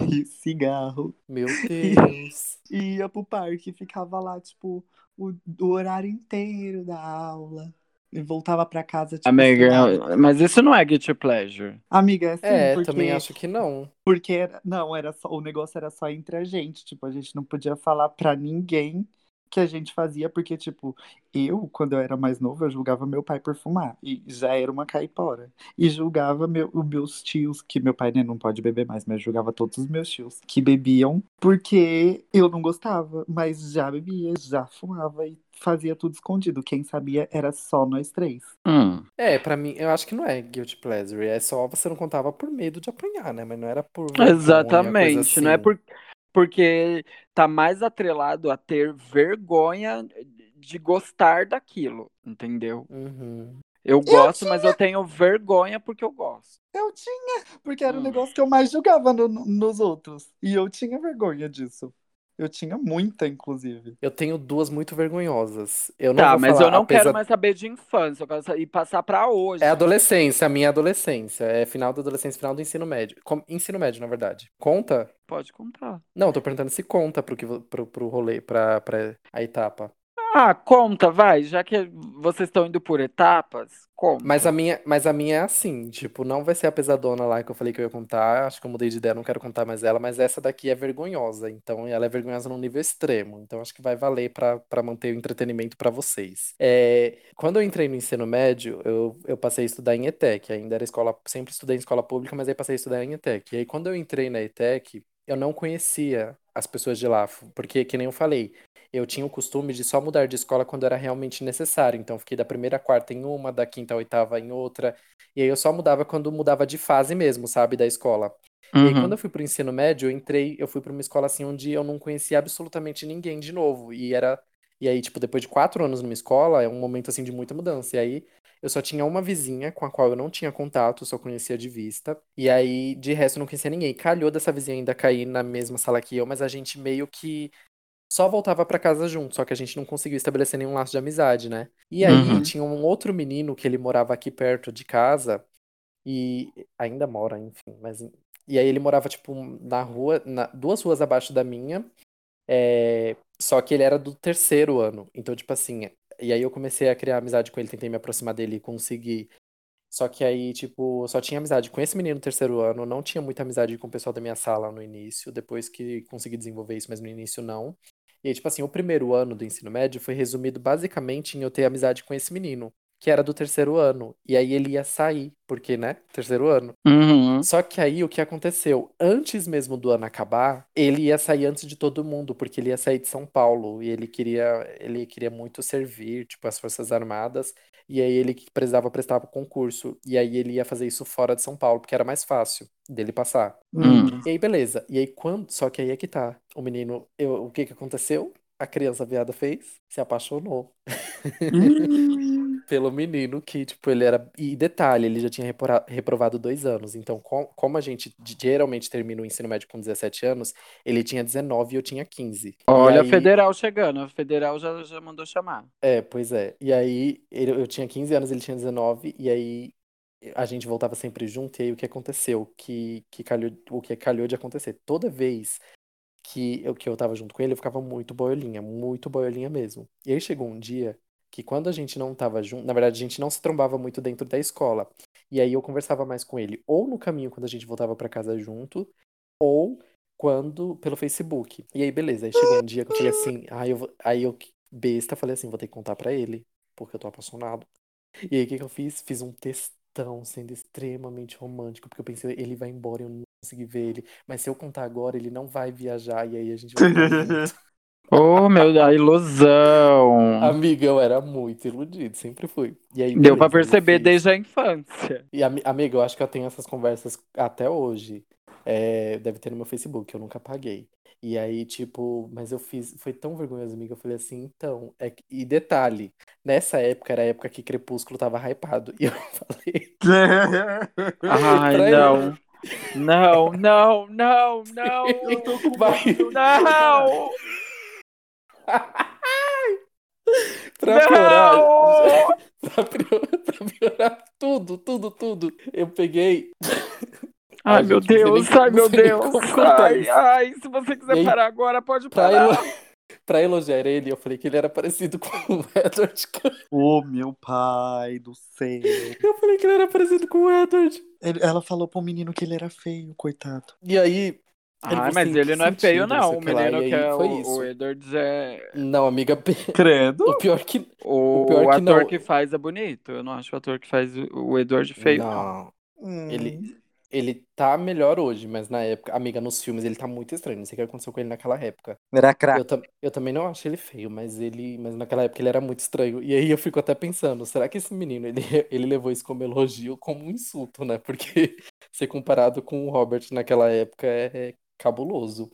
Speaker 3: e cigarro
Speaker 1: Meu Deus.
Speaker 3: e ia pro parque, ficava lá, tipo, o, o horário inteiro da aula. E voltava pra casa, tipo.
Speaker 2: Amiga, mas isso não é guilty pleasure.
Speaker 3: Amiga, é assim,
Speaker 1: é,
Speaker 3: porque...
Speaker 1: também acho que não.
Speaker 3: Porque era, não, era só, o negócio era só entre a gente, tipo, a gente não podia falar pra ninguém que a gente fazia, porque, tipo, eu, quando eu era mais novo, eu julgava meu pai por fumar, e já era uma caipora, e julgava meu, os meus tios, que meu pai né, não pode beber mais, mas julgava todos os meus tios que bebiam, porque eu não gostava, mas já bebia, já fumava e fazia tudo escondido, quem sabia era só nós três.
Speaker 2: Hum.
Speaker 1: É, pra mim, eu acho que não é guilty pleasure. É só você não contava por medo de apanhar, né? Mas não era por vergonha,
Speaker 2: Exatamente. Não é
Speaker 1: assim.
Speaker 2: por, porque tá mais atrelado a ter vergonha de gostar daquilo, entendeu?
Speaker 1: Uhum.
Speaker 2: Eu gosto, mas eu tenho vergonha porque eu gosto.
Speaker 3: Eu tinha, porque era o
Speaker 2: Hum.
Speaker 3: negócio que eu mais julgava no- nos outros. E eu tinha vergonha disso. Eu tinha muita, inclusive.
Speaker 1: Eu tenho duas muito vergonhosas. Eu não
Speaker 2: Tá,
Speaker 1: vou
Speaker 2: mas
Speaker 1: falar,
Speaker 2: eu não quero
Speaker 1: apesar-
Speaker 2: mais saber de infância, eu quero sa- ir passar pra hoje.
Speaker 1: É adolescência, a minha adolescência. É final da adolescência, final do ensino médio. Com- Ensino médio, na verdade. Conta?
Speaker 2: Pode contar.
Speaker 1: Não, tô perguntando se conta pro, que, pro, pro rolê, pra, pra a etapa.
Speaker 2: Ah, conta, vai, já que vocês estão indo por etapas, conta.
Speaker 1: Mas a minha, mas a minha é assim, tipo, não vai ser a pesadona lá que eu falei que eu ia contar. Acho que eu mudei de ideia, não quero contar mais ela, mas essa daqui é vergonhosa. Então, ela é vergonhosa num nível extremo. Então, acho que vai valer para manter o entretenimento pra vocês. É, quando eu entrei no ensino médio, eu, eu passei a estudar em ETEC. Ainda era escola, sempre estudei em escola pública, mas aí passei a estudar em ETEC. E aí, quando eu entrei na ETEC, eu não conhecia as pessoas de lá, porque, que nem eu falei, eu tinha o costume de só mudar de escola quando era realmente necessário. Então, fiquei da primeira à quarta em uma, da quinta à oitava em outra. E aí, eu só mudava quando mudava de fase mesmo, sabe, da escola. E aí,
Speaker 2: Uhum.
Speaker 1: quando eu fui pro ensino médio, eu entrei, eu fui pra uma escola assim onde eu não conhecia absolutamente ninguém de novo. E era. E aí, tipo, depois de quatro anos numa escola, é um momento assim de muita mudança. E aí, eu só tinha uma vizinha com a qual eu não tinha contato, só conhecia de vista. E aí, de resto, eu não conhecia ninguém. Calhou dessa vizinha ainda cair na mesma sala que eu, mas a gente meio que só voltava pra casa junto, só que a gente não conseguiu estabelecer nenhum laço de amizade, né? E aí,
Speaker 2: Uhum.
Speaker 1: tinha um outro menino que ele morava aqui perto de casa e ainda mora, enfim, mas e aí ele morava tipo na rua, na- duas ruas abaixo da minha, é, só que ele era do terceiro ano, então tipo assim, e aí eu comecei a criar amizade com ele, tentei me aproximar dele e consegui. Só que aí, tipo, só tinha amizade com esse menino no terceiro ano, não tinha muita amizade com o pessoal da minha sala no início, depois que consegui desenvolver isso, mas no início não. E aí, tipo assim, o primeiro ano do ensino médio foi resumido basicamente em eu ter amizade com esse menino, que era do terceiro ano. E aí ele ia sair, porque, né? Terceiro ano.
Speaker 2: Uhum.
Speaker 1: Só que aí o que aconteceu? Antes mesmo do ano acabar, ele ia sair antes de todo mundo, porque ele ia sair de São Paulo e ele queria, ele queria muito servir, tipo, as Forças Armadas, e aí ele que precisava prestar pro concurso, e aí ele ia fazer isso fora de São Paulo, porque era mais fácil dele passar.
Speaker 2: Hum.
Speaker 1: E aí, beleza. E aí, quando. Só que aí é que tá. O menino. Eu... O que que aconteceu? A criança viada fez? Se apaixonou
Speaker 2: Hum.
Speaker 1: Pelo menino que, tipo, ele era. E detalhe, ele já tinha reprovado dois anos. Então, com- como a gente geralmente termina o ensino médio com 17 anos, ele tinha 19 e eu tinha 15. E
Speaker 2: Olha a
Speaker 1: aí-
Speaker 2: federal chegando, a federal já, já mandou chamar.
Speaker 1: É, pois é. E aí, ele- eu tinha 15 anos, ele tinha 19, e aí a gente voltava sempre junto, e aí o que aconteceu? Que, que calhou, o que calhou de acontecer? Toda vez que eu, que eu tava junto com ele, eu ficava muito boiolinha, muito boiolinha mesmo. E aí chegou um dia que quando a gente não tava junto, na verdade, a gente não se trombava muito dentro da escola. E aí eu conversava mais com ele, ou no caminho quando a gente voltava pra casa junto, ou quando pelo Facebook. E aí, beleza. Aí chegou um dia que eu falei assim, aí eu, aí eu besta, falei assim, vou ter que contar pra ele, porque eu tô apaixonado. E aí, o que que eu fiz? Fiz um textão tão sendo extremamente romântico, porque eu pensei, ele vai embora, eu não consegui ver ele. Mas se eu contar agora, ele não vai viajar e aí a gente vai junto.
Speaker 2: Oh, meu Deus, a ilusão.
Speaker 1: Amiga, eu era muito iludido, sempre fui. E aí,
Speaker 2: Deu pra
Speaker 1: ele
Speaker 2: perceber desde a infância.
Speaker 1: E, ami- amiga, eu acho que eu tenho essas conversas até hoje. É, deve ter no meu Facebook, eu nunca apaguei. E aí, tipo, mas eu fiz, foi tão vergonhoso, amiga. Eu falei assim, então, é que- e detalhe, nessa época era a época que Crepúsculo tava hypado. E eu falei,
Speaker 2: Ai, não. Não, não, não, não.
Speaker 3: Eu tô com
Speaker 1: vai,
Speaker 2: Não!
Speaker 1: pra piorar, pra piorar, pra piorar tudo, tudo, tudo. Eu peguei,
Speaker 2: Ai,
Speaker 1: Ai,
Speaker 2: meu
Speaker 1: gente,
Speaker 2: Deus,
Speaker 1: nem-
Speaker 2: ai, meu Deus. Ai, ai, se você quiser
Speaker 1: aí,
Speaker 2: parar agora, pode
Speaker 1: pra,
Speaker 2: parar.
Speaker 1: elo... pra elogiar ele, eu falei que ele era parecido com o Edward.
Speaker 3: Oh, meu pai do céu.
Speaker 1: Eu falei que ele era parecido com o Edward.
Speaker 3: Ele- ela falou pro menino que ele era feio, coitado.
Speaker 1: E aí, Ele falou
Speaker 2: mas
Speaker 1: assim,
Speaker 2: ele
Speaker 1: que
Speaker 2: não é feio,
Speaker 1: não
Speaker 2: O
Speaker 1: o que
Speaker 2: menino que é
Speaker 1: foi
Speaker 2: o,
Speaker 1: isso.
Speaker 2: o Edwards é.
Speaker 1: não, amiga,
Speaker 3: Credo.
Speaker 1: o pior que
Speaker 2: O,
Speaker 1: pior que
Speaker 2: ator
Speaker 1: não.
Speaker 2: que faz é bonito. Eu não acho o ator que faz o- o Edward feio, não.
Speaker 1: Não,
Speaker 3: Hum.
Speaker 1: ele, ele tá melhor hoje, mas na época, amiga, nos filmes ele tá muito estranho. Não sei o que aconteceu com ele naquela época.
Speaker 3: Era
Speaker 1: Eu,
Speaker 3: craque.
Speaker 1: tam, eu também não acho ele feio, mas ele, mas naquela época ele era muito estranho. E aí eu fico até pensando, será que esse menino, ele, ele levou isso como elogio, como um insulto, né? Porque ser comparado com o Robert naquela época é, é cabuloso.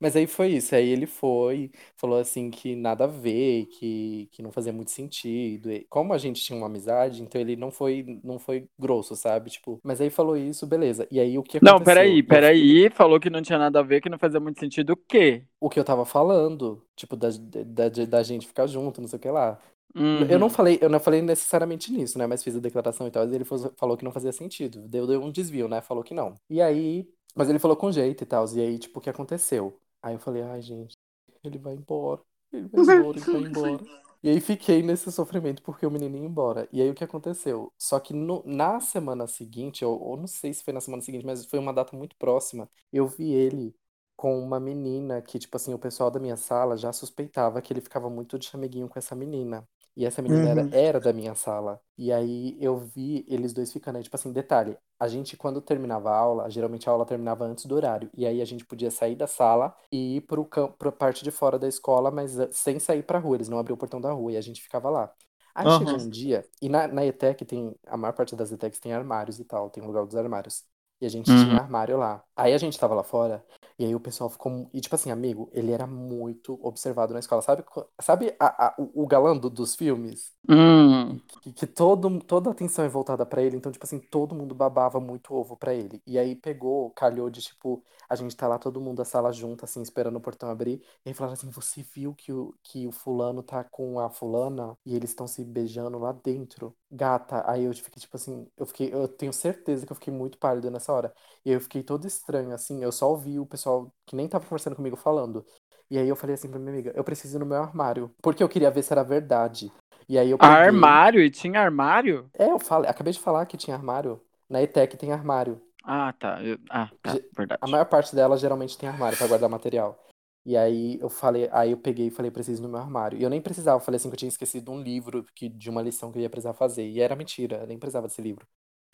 Speaker 1: Mas aí foi isso, aí ele foi, falou assim que nada a ver, que, que não fazia muito sentido. E como a gente tinha uma amizade, então ele não foi, não foi grosso, sabe? Tipo, mas aí falou isso, beleza. E aí o que
Speaker 2: Não,
Speaker 1: aconteceu?
Speaker 2: peraí,
Speaker 1: E eu-
Speaker 2: peraí. Falou que não tinha nada a ver, que não fazia muito sentido o quê?
Speaker 1: O que eu tava falando, tipo, da, da, da gente ficar junto, não sei o que lá.
Speaker 2: Uhum.
Speaker 1: Eu não falei, eu não falei necessariamente nisso, né? Mas fiz a declaração e tal, e ele falou que não fazia sentido. Deu, deu um desvio, né? Falou que não. E aí, mas ele falou com jeito e tal. E aí, tipo, o que aconteceu? Aí eu falei, ai, gente, ele vai embora. Ele vai embora, ele vai embora. E aí fiquei nesse sofrimento porque o menino ia embora. E aí o que aconteceu? Só que no- na semana seguinte, ou, ou não sei se foi na semana seguinte, mas foi uma data muito próxima, eu vi ele com uma menina que, tipo assim, o pessoal da minha sala já suspeitava que ele ficava muito de chameguinho com essa menina. E essa menina era,
Speaker 3: Uhum.
Speaker 1: era da minha sala. E aí eu vi eles dois ficando aí, tipo assim, detalhe, a gente quando terminava a aula, geralmente a aula terminava antes do horário. E aí a gente podia sair da sala e ir pro campo, pra parte de fora da escola, mas eh, sem sair pra rua, eles não abriam o portão da rua e a gente ficava lá. Aí
Speaker 3: Aham.
Speaker 1: chegou um dia, e na, na ETEC tem, a maior parte das ETECs tem armários e tal, tem o lugar dos armários. E a gente
Speaker 2: Uhum.
Speaker 1: tinha armário lá. Aí a gente tava lá fora, e aí o pessoal ficou. E tipo assim, amigo, ele era muito observado na escola. Sabe, sabe a- a- o, o galã do- dos filmes?
Speaker 2: Hum.
Speaker 1: Que, que todo, toda a atenção é voltada pra ele, então, tipo assim, todo mundo babava muito ovo pra ele. E aí pegou, calhou de tipo, a gente tá lá todo mundo a sala junto, assim, esperando o portão abrir. E aí falaram assim: você viu que o, que o fulano tá com a fulana e eles estão se beijando lá dentro? Gata. Aí eu fiquei, tipo assim, eu fiquei, eu tenho certeza que eu fiquei muito pálido nessa hora. E aí eu fiquei todo estranho, assim, eu só ouvi o pessoal que nem tava conversando comigo falando. E aí eu falei assim pra minha amiga, eu preciso ir no meu armário. Porque eu queria ver se era verdade. E aí eu peguei.
Speaker 2: Armário? E tinha armário?
Speaker 1: É, eu falei, acabei de falar que tinha armário. Na ETEC tem armário.
Speaker 2: Ah, tá. Eu- Ah, tá. Verdade.
Speaker 1: A maior parte delas geralmente tem armário pra guardar material. E aí eu falei, aí eu peguei e falei, preciso ir no meu armário. E eu nem precisava, eu falei assim que eu tinha esquecido um livro que, de uma lição que eu ia precisar fazer. E era mentira, eu nem precisava desse livro.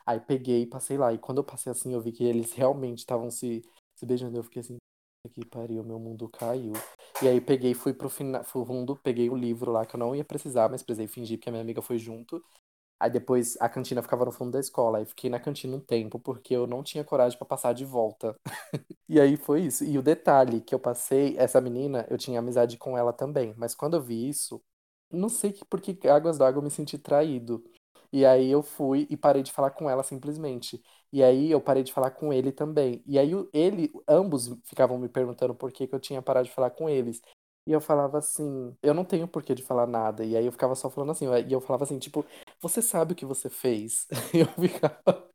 Speaker 1: Aí peguei e passei lá. E quando eu passei assim, eu vi que eles realmente estavam se, se beijando. Eu fiquei assim, "Puta que pariu, meu mundo caiu. E aí peguei, fui pro fundo, peguei o livro lá que eu não ia precisar, mas precisei fingir porque a minha amiga foi junto. Aí depois a cantina ficava no fundo da escola. Aí fiquei na cantina um tempo porque eu não tinha coragem pra passar de volta. E aí foi isso. E o detalhe que eu passei, essa menina, eu tinha amizade com ela também. Mas quando eu vi isso, não sei que por que águas d'água eu me senti traído. E aí eu fui e parei de falar com ela simplesmente. E aí eu parei de falar com ele também. E aí ele, ambos ficavam me perguntando por que que eu tinha parado de falar com eles. E eu falava assim, eu não tenho porquê de falar nada. E aí eu ficava só falando assim, e eu falava assim, tipo, você sabe o que você fez? E eu ficava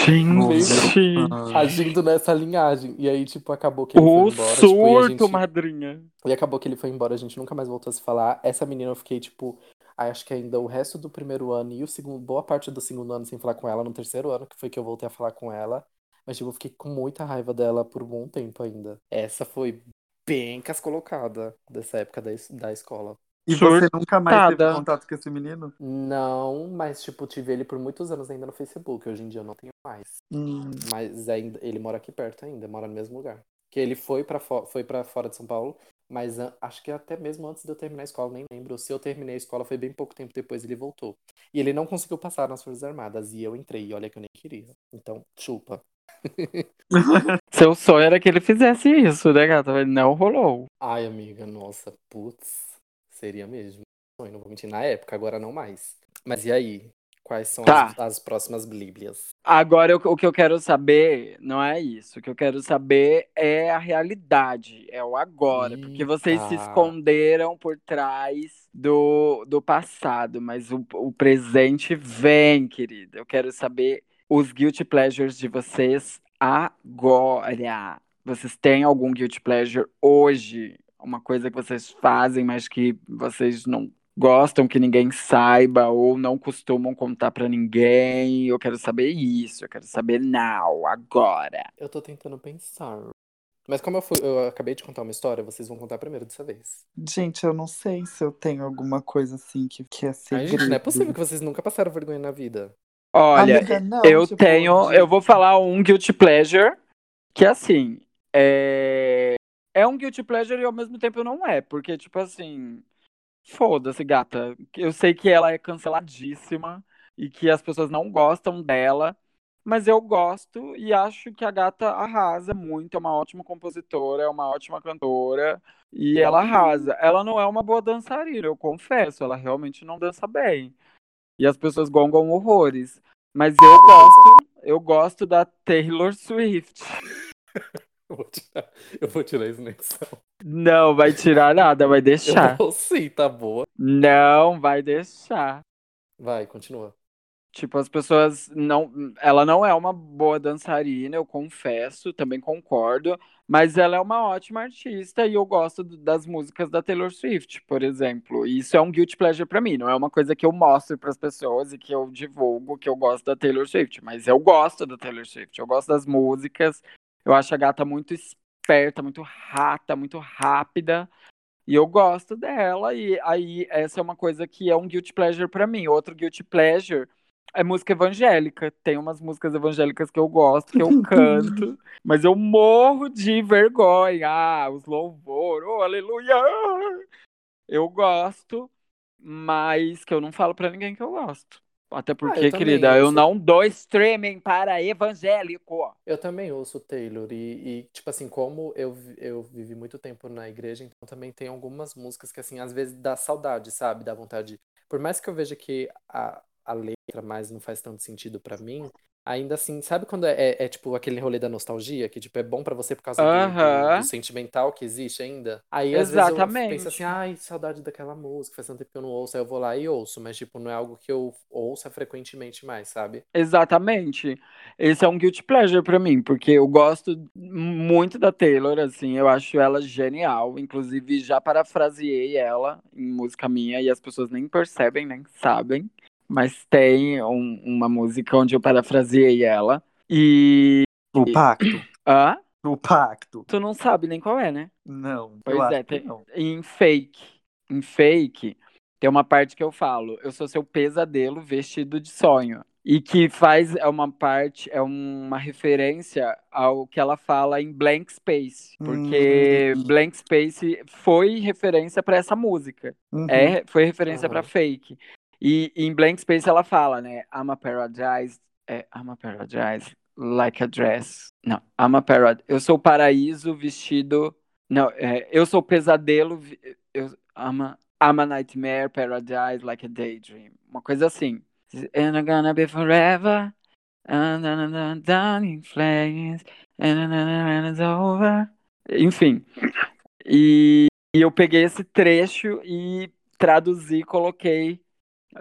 Speaker 2: Gente!
Speaker 1: agindo nessa linhagem. E aí, tipo, acabou que ele
Speaker 2: O
Speaker 1: foi embora. tipo,
Speaker 2: surto,
Speaker 1: gente...
Speaker 2: madrinha.
Speaker 1: E acabou que ele foi embora, a gente nunca mais voltou a se falar. Essa menina eu fiquei, tipo, aí acho que ainda o resto do primeiro ano e o segundo, boa parte do segundo ano sem falar com ela, no terceiro ano, que foi que eu voltei a falar com ela. Mas, tipo, eu fiquei com muita raiva dela por um bom tempo ainda. Essa foi bem cascolocada dessa época da, da escola.
Speaker 3: E você nunca mais teve contato com esse menino?
Speaker 1: Não, mas tipo, tive ele por muitos anos ainda no Facebook. Hoje em dia eu não tenho mais.
Speaker 3: Hum.
Speaker 1: Mas ainda, ele mora aqui perto ainda, mora no mesmo lugar. Que ele foi pra, fo- foi pra fora de São Paulo, mas acho que até mesmo antes de eu terminar a escola, nem lembro. Se eu terminei a escola foi bem pouco tempo depois ele voltou. E ele não conseguiu passar nas Forças Armadas e eu entrei, e olha que eu nem queria. Então, chupa.
Speaker 2: Seu sonho era que ele fizesse isso, né, gata? Mas não rolou.
Speaker 1: Ai, amiga, nossa, putz, seria mesmo. Sonho, Não vou mentir na época, agora não mais. Mas e aí? Quais são
Speaker 2: Tá.
Speaker 1: as, as próximas bíblias?
Speaker 2: Agora, eu- o que eu quero saber não é isso. O que eu quero saber é a realidade, é o agora. Porque vocês se
Speaker 1: Eita.
Speaker 2: esconderam por trás do, do passado, mas o, o presente vem, querida. Eu quero saber os guilty pleasures de vocês agora. Vocês têm algum guilty pleasure hoje? Uma coisa que vocês fazem, mas que vocês não gostam que ninguém saiba ou não costumam contar pra ninguém. Eu quero saber isso, eu quero saber now, agora.
Speaker 1: Eu tô tentando pensar. Mas como eu, fui, eu acabei de contar uma história, vocês vão contar primeiro dessa vez.
Speaker 3: Gente, eu não sei se eu tenho alguma coisa assim que, que é
Speaker 1: Ai,
Speaker 3: segredo.
Speaker 1: gente, não é possível que vocês nunca passaram vergonha na vida.
Speaker 2: Olha,
Speaker 3: Amiga, não,
Speaker 2: eu
Speaker 3: tipo,
Speaker 2: tenho, eu vou falar um guilty pleasure que assim, é é um guilty pleasure e ao mesmo tempo não é, porque tipo assim, foda-se, gata. Eu sei que ela é canceladíssima e que as pessoas não gostam dela, mas eu gosto e acho que a gata arrasa muito, é uma ótima compositora, é uma ótima cantora e ela arrasa. Ela não é uma boa dançarina, eu confesso, ela realmente não dança bem. E as pessoas gongam horrores. Mas eu gosto, eu gosto da Taylor Swift.
Speaker 1: Eu vou tirar, eu vou tirar isso na edição.
Speaker 2: Não vai tirar nada, vai deixar.
Speaker 1: Eu vou sim, tá boa.
Speaker 2: Não vai deixar.
Speaker 1: Vai, continua.
Speaker 2: Tipo, as pessoas não. Ela não é uma boa dançarina, eu confesso, também concordo. Mas ela é uma ótima artista e eu gosto das músicas da Taylor Swift, por exemplo. E isso é um guilty pleasure pra mim, não é uma coisa que eu mostro pras pessoas e que eu divulgo que eu gosto da Taylor Swift. Mas eu gosto da Taylor Swift, eu gosto das músicas. Eu acho a gata muito esperta, muito rata, muito rápida. E eu gosto dela, e aí essa é uma coisa que é um guilty pleasure pra mim. Outro guilty pleasure é música evangélica. Tem umas músicas evangélicas que eu gosto, que eu canto, mas eu morro de vergonha. Ah, os louvor, oh, aleluia! Eu gosto, mas que eu não falo pra ninguém que eu gosto. Até porque,
Speaker 1: Ah, eu
Speaker 2: querida, eu
Speaker 1: eu
Speaker 2: não dou streaming para evangélico.
Speaker 1: Eu também ouço Taylor e, e, tipo assim, como eu, eu vivi muito tempo na igreja, então também tem algumas músicas que, assim, às vezes dá saudade, sabe? Dá vontade. Por mais que eu veja que a, a letra mais não faz tanto sentido pra mim, ainda assim, sabe quando é, é, é, tipo aquele rolê da nostalgia, que tipo é bom pra você por causa do- do, sentimental que existe ainda? Aí às vezes eu
Speaker 2: Exatamente.
Speaker 1: penso assim, ai, saudade daquela música, faz tanto tempo que eu não ouço, aí eu vou lá e ouço, mas tipo, não é algo que eu ouça frequentemente mais, sabe?
Speaker 2: Exatamente. Esse é um guilty pleasure pra mim, porque eu gosto muito da Taylor, assim, eu acho ela genial. Inclusive, já parafraseei ela em música minha e as pessoas nem percebem, nem sabem. Mas tem um- uma música onde eu parafraseei ela. E.
Speaker 3: O pacto.
Speaker 2: Hã?
Speaker 3: O pacto.
Speaker 2: Tu não sabe nem qual é, né?
Speaker 3: Não,
Speaker 2: Pois é, tem-
Speaker 3: não.
Speaker 2: em fake. Em fake, tem uma parte que eu falo, eu sou seu pesadelo vestido de sonho. E que faz é uma parte, é uma referência ao que ela fala em Blank Space. Porque
Speaker 3: Hum.
Speaker 2: Blank Space foi referência para essa música.
Speaker 3: Uhum.
Speaker 2: É, foi referência
Speaker 1: Aham.
Speaker 2: para fake. E em Blank Space ela fala, né? I'm a paradise. É, I'm a paradise like a dress. Não, I'm a paradise. Eu sou o paraíso vestido. Não, é, eu sou o pesadelo. Eu, I'm, a, I'm a nightmare paradise like a daydream. Uma coisa assim. And I'm gonna be forever. And I'm done in flames. And it's over. Enfim. E, e eu peguei esse trecho e traduzi coloquei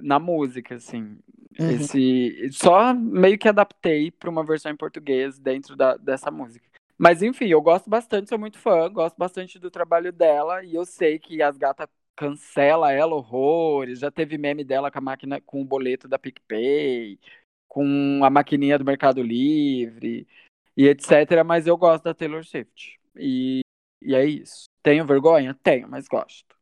Speaker 2: na música, assim.
Speaker 3: Uhum.
Speaker 2: Esse, só meio que adaptei para uma versão em português dentro da, dessa música. Mas enfim, eu gosto bastante, sou muito fã, gosto bastante do trabalho dela e eu sei que as gatas cancela ela horrores. Já teve meme dela com a máquina com o boleto da PicPay, com a maquininha do Mercado Livre e etc. Mas eu gosto da Taylor Swift. E, e é isso. Tenho vergonha? Tenho, mas gosto.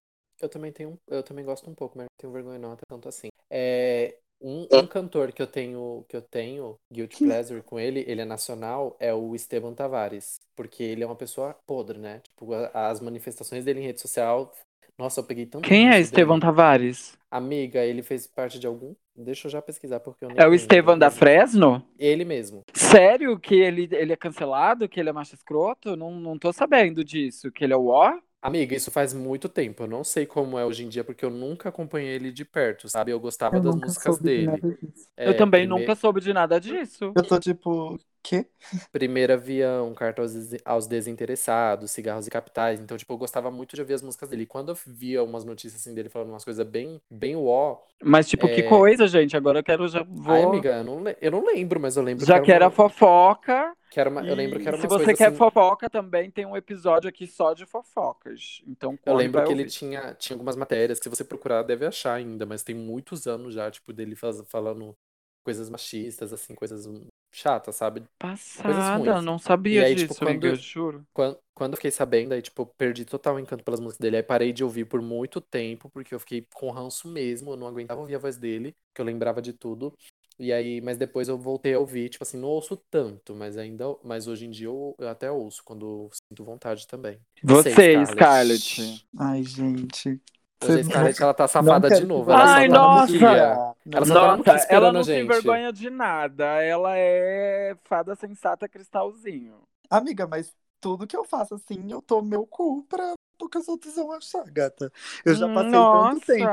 Speaker 1: Eu também tenho, eu também gosto um pouco, mas não tenho vergonha não, até tanto assim. É, um, um cantor que eu tenho, que eu tenho, Guilty Pleasure com ele, ele é nacional, é o Esteban Tavares. Porque ele é uma pessoa podre, né? Tipo, as manifestações dele em rede social. Nossa, eu peguei tanto
Speaker 2: Quem é Estevão
Speaker 1: dele.
Speaker 2: Tavares?
Speaker 1: Amiga, ele fez parte de algum. Deixa eu já pesquisar, porque eu nem
Speaker 2: É o Estevão da Fresno?
Speaker 1: Ele mesmo.
Speaker 2: Sério que ele, ele é cancelado? Que ele é macho escroto? Não, não tô sabendo disso. Que ele é o ó?
Speaker 1: Amiga, isso faz muito tempo. Eu não sei como é hoje em dia, porque eu nunca acompanhei ele de perto, sabe? Eu gostava
Speaker 3: Eu
Speaker 1: das
Speaker 3: nunca
Speaker 1: músicas
Speaker 3: soube de
Speaker 1: dele.
Speaker 3: nada disso.
Speaker 2: Eu
Speaker 1: É,
Speaker 2: também
Speaker 1: prime-
Speaker 2: nunca soube de nada disso.
Speaker 3: Eu tô tipo, quê?
Speaker 1: Primeiro avião, carta aos, des- aos desinteressados, cigarros e capitais. Então, tipo, eu gostava muito de ouvir as músicas dele. E quando eu via umas notícias assim dele falando umas coisas bem, bem uó.
Speaker 2: Mas, tipo, que
Speaker 1: É.
Speaker 2: coisa, gente. Agora eu quero já vou.
Speaker 1: Ai, amiga, eu não, eu não lembro, mas eu lembro
Speaker 2: já
Speaker 1: que
Speaker 2: que
Speaker 1: era uma,
Speaker 2: fofoca.
Speaker 1: que era uma- eu lembro que era umas
Speaker 2: se você quer
Speaker 1: assim.
Speaker 2: fofoca, também tem um episódio aqui só de fofocas. Então,
Speaker 1: Eu lembro que ele
Speaker 2: ouvir.
Speaker 1: tinha, tinha algumas matérias que se você procurar deve achar ainda, mas tem muitos anos já, tipo, dele faz- falando coisas machistas, assim, coisas chatas, sabe?
Speaker 2: Passada,
Speaker 1: ruins.
Speaker 2: não sabia
Speaker 1: E aí, tipo,
Speaker 2: disso, amiga,
Speaker 1: quando-
Speaker 2: juro.
Speaker 1: Quando, quando eu fiquei sabendo, aí, tipo, perdi total encanto pelas músicas dele. Aí parei de ouvir por muito tempo, porque eu fiquei com ranço mesmo, eu não aguentava ouvir a voz dele, que eu lembrava de tudo. E aí, mas depois eu voltei a ouvir, tipo assim, não ouço tanto, mas ainda, mas hoje em dia eu, eu até ouço quando sinto vontade também.
Speaker 2: Você, Scarlett.
Speaker 3: Ai, gente.
Speaker 1: Hoje a
Speaker 3: Vocês
Speaker 1: Scarlett, ela tá safada
Speaker 3: quero
Speaker 1: de
Speaker 3: que
Speaker 1: novo. Ela
Speaker 2: Ai,
Speaker 1: tá na
Speaker 2: nossa!
Speaker 3: Não,
Speaker 1: Ela tá
Speaker 2: Nossa,
Speaker 1: esperando
Speaker 2: ela não tem vergonha de nada. Ela é fada sensata cristalzinho.
Speaker 3: Amiga, mas tudo que eu faço assim, eu tô meu cu pra porque os outros vão achar, gata. Eu já passei
Speaker 2: Nossa.
Speaker 3: tanto tempo.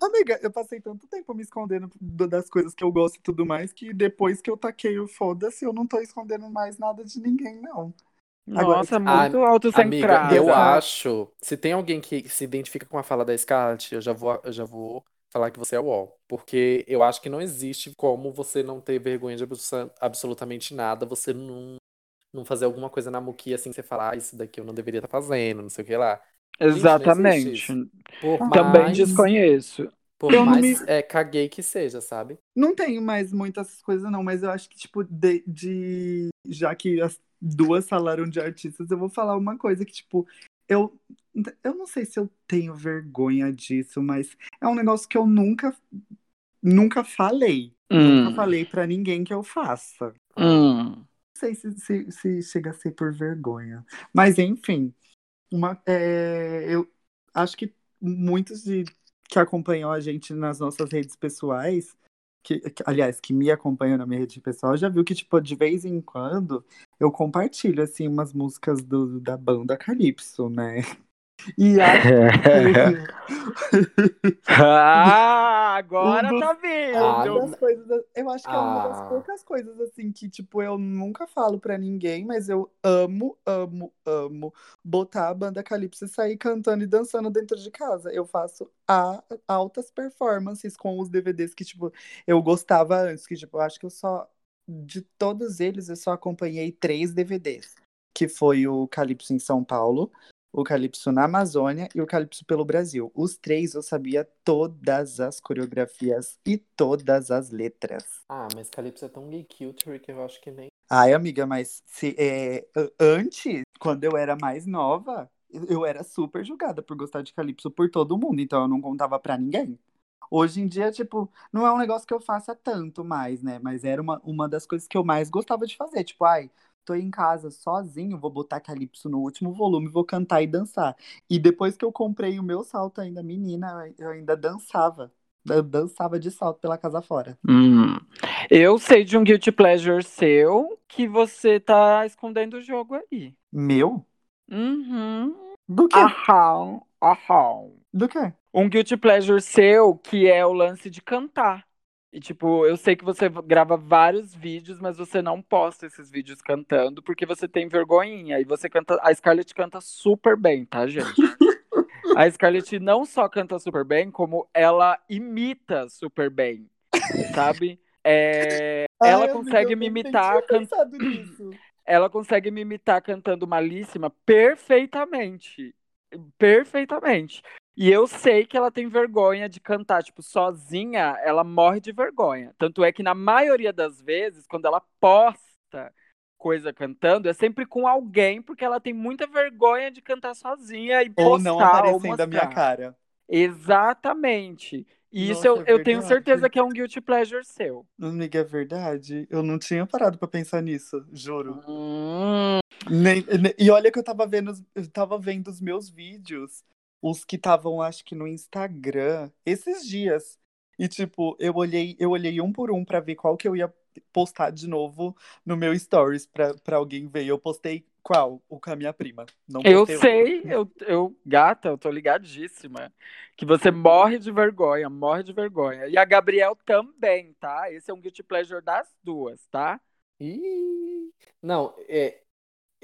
Speaker 3: Amiga, eu passei tanto tempo me escondendo do- das coisas que eu gosto e tudo mais, que depois que eu taquei o foda-se, eu não tô escondendo mais nada de ninguém, não. Agora,
Speaker 2: Nossa,
Speaker 3: tipo,
Speaker 2: muito
Speaker 1: Amiga,
Speaker 2: autocentrada.
Speaker 1: eu
Speaker 3: Exato.
Speaker 1: acho, se tem alguém que se identifica com a fala da Scarlett, eu já vou, eu já vou falar que você é o UOL. Porque eu acho que não existe como você não ter vergonha de abso- absolutamente nada, você não, não fazer alguma coisa na muquia assim, você falar, ah, isso daqui eu não deveria estar fazendo, não sei o que lá. Gente,
Speaker 2: Exatamente.
Speaker 1: Por
Speaker 2: Também
Speaker 1: mais,
Speaker 2: desconheço.
Speaker 1: Por
Speaker 3: Eu
Speaker 1: mais
Speaker 3: me-
Speaker 1: é, caguei que seja, sabe?
Speaker 3: Não tenho mais muitas coisas, não, mas eu acho que, tipo, de, de- já que as duas falaram de artistas, eu vou falar uma coisa que, tipo, eu, eu não sei se eu tenho vergonha disso, mas é um negócio que eu nunca, nunca falei. Nunca
Speaker 2: Hum,
Speaker 3: falei pra ninguém que eu faça.
Speaker 2: hum.
Speaker 3: Não sei se, se, se chega a ser por vergonha. Mas, enfim, uma, é, eu acho que muitos de, que acompanham a gente nas nossas redes pessoais, que, aliás, que me acompanham na minha rede pessoal, já viu que, tipo, de vez em quando eu compartilho, assim, umas músicas do, da banda Calypso, né? E acho que...
Speaker 2: ah, agora
Speaker 3: Um dos-
Speaker 2: tá
Speaker 3: É uma
Speaker 2: vindo.
Speaker 3: das coisas, eu acho que é uma das
Speaker 1: Ah.
Speaker 3: poucas coisas assim que, tipo, eu nunca falo pra ninguém, mas eu amo, amo, amo botar a banda Calypso e sair cantando e dançando dentro de casa. Eu faço a- altas performances com os DVDs que, tipo, eu gostava antes, que, tipo, eu acho que eu só, de todos eles, eu só acompanhei três DVDs, que foi o Calypso em São Paulo, o Calypso na Amazônia e o Calypso pelo Brasil. Os três eu sabia todas as coreografias e todas as letras.
Speaker 1: Ah, mas Calypso é tão gay cute que eu acho que nem.
Speaker 3: Ai, amiga, mas se, é, antes, quando eu era mais nova, eu eu era super julgada por gostar de Calypso por todo mundo, então eu não contava pra ninguém. Hoje em dia, tipo, não é um negócio que eu faça tanto mais, né? Mas era uma, uma das coisas que eu mais gostava de fazer. Tipo, ai, tô em casa sozinho, vou botar Calypso no último volume, vou cantar e dançar. E depois que eu comprei o meu salto ainda, menina, eu ainda dançava. Eu dançava de salto pela casa fora.
Speaker 2: Hum. Eu sei de um guilty pleasure seu que você tá escondendo o jogo aí.
Speaker 3: Meu?
Speaker 2: Uhum.
Speaker 3: Do quê?
Speaker 2: Aham, aham.
Speaker 3: Do quê?
Speaker 2: Um guilty pleasure seu que é o lance de cantar. E, tipo, eu sei que você grava vários vídeos, mas você não posta esses vídeos cantando porque você tem vergonhinha. E você canta. A Scarlett canta super bem, tá, gente? A Scarlett não só canta super bem, como ela imita super bem, sabe? É, ela
Speaker 3: Ai, amiga,
Speaker 2: consegue me imitar,
Speaker 3: nisso.
Speaker 2: ela consegue me imitar cantando Malíssima perfeitamente. Perfeitamente. E eu sei que ela tem vergonha de cantar, tipo, sozinha, ela morre de vergonha. Tanto é que na maioria das vezes, quando ela posta coisa cantando, é sempre com alguém, porque ela tem muita vergonha de cantar sozinha e
Speaker 3: Ou não
Speaker 2: postar, ou
Speaker 3: aparecendo a minha cara.
Speaker 2: Exatamente. E isso eu,
Speaker 3: é
Speaker 2: eu tenho certeza que é um guilty pleasure seu.
Speaker 3: Amiga, é verdade? Eu não tinha parado pra pensar nisso, juro.
Speaker 2: Hum,
Speaker 3: Nem- ne- e olha que eu tava vendo, os- eu tava vendo os meus vídeos, os que estavam, acho que no Instagram, esses dias. E tipo, eu olhei, eu olhei um por um pra ver qual que eu ia postar de novo no meu stories pra, pra alguém ver. Eu postei qual? O com a minha prima. Não
Speaker 2: eu sei, eu, eu, gata, eu tô ligadíssima. Que você morre de vergonha, morre de vergonha. E a Gabriel também, tá? Esse é um guilty pleasure das duas, tá?
Speaker 1: Ih, Não, é,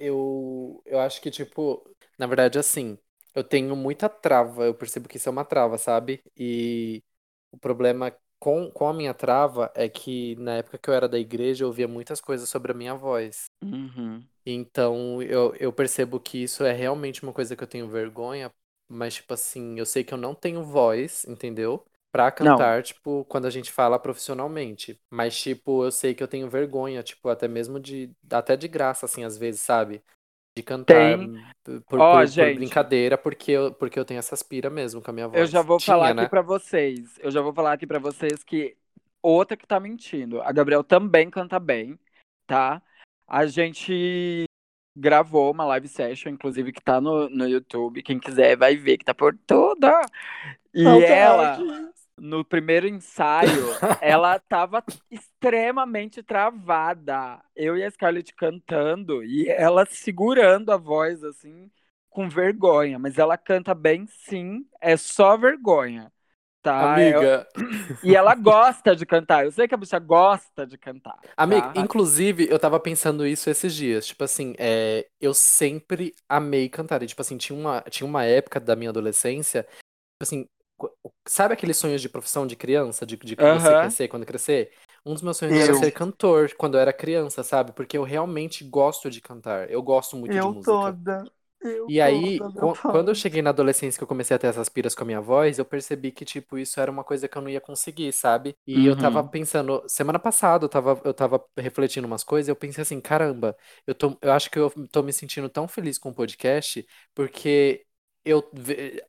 Speaker 1: eu, eu acho que, tipo, na verdade, assim, eu tenho muita trava, eu percebo que isso é uma trava, sabe? E o problema com, com a minha trava é que na época que eu era da igreja, eu ouvia muitas coisas sobre a minha voz.
Speaker 2: Uhum.
Speaker 1: Então, eu, eu percebo que isso é realmente uma coisa que eu tenho vergonha, mas, tipo assim, eu sei que eu não tenho voz, entendeu? Pra cantar, tipo, quando a gente fala profissionalmente. Mas, tipo, eu sei que eu tenho vergonha, tipo, até mesmo de, até de graça, assim, às vezes, sabe? De cantar
Speaker 2: Tem.
Speaker 1: por,
Speaker 2: Ó,
Speaker 1: por- por
Speaker 2: gente.
Speaker 1: brincadeira, porque eu, porque eu tenho essa aspira mesmo com a minha voz.
Speaker 2: Eu já vou
Speaker 1: Tinha,
Speaker 2: falar
Speaker 1: né?
Speaker 2: aqui pra vocês. Eu já vou falar aqui pra vocês que outra que tá mentindo. A Gabriel também canta bem, tá? A gente gravou uma live session, inclusive, que tá no, no YouTube. Quem quiser vai ver, que tá por tudo. E ela. No primeiro ensaio, ela tava extremamente travada. Eu e a Scarlett cantando e ela segurando a voz, assim, com vergonha. Mas ela canta bem, sim. É só vergonha, tá?
Speaker 1: Amiga,
Speaker 2: E ela gosta de cantar. Eu sei que a bicha gosta de cantar.
Speaker 1: Amiga,
Speaker 2: tá?
Speaker 1: inclusive, eu tava pensando isso esses dias. Tipo assim, é, eu sempre amei cantar. E, tipo assim, tinha uma, tinha uma época da minha adolescência, tipo assim, sabe aqueles sonhos de profissão de criança, de, de que você ser quando crescer? Um dos meus sonhos era
Speaker 3: Eu.
Speaker 1: ser cantor quando eu era criança, sabe? Porque eu realmente gosto de cantar. Eu gosto muito de
Speaker 3: Eu
Speaker 1: música.
Speaker 3: toda. Eu
Speaker 1: E aí,
Speaker 3: toda,
Speaker 1: quando eu cheguei na adolescência que eu comecei a ter essas piras com a minha voz, eu percebi que, tipo, isso era uma coisa que eu não ia conseguir, sabe? E eu tava
Speaker 2: Uhum.
Speaker 1: pensando, semana passada eu tava, eu tava refletindo umas coisas e eu pensei assim, caramba, eu tô, eu acho que eu tô me sentindo tão feliz com o podcast porque eu,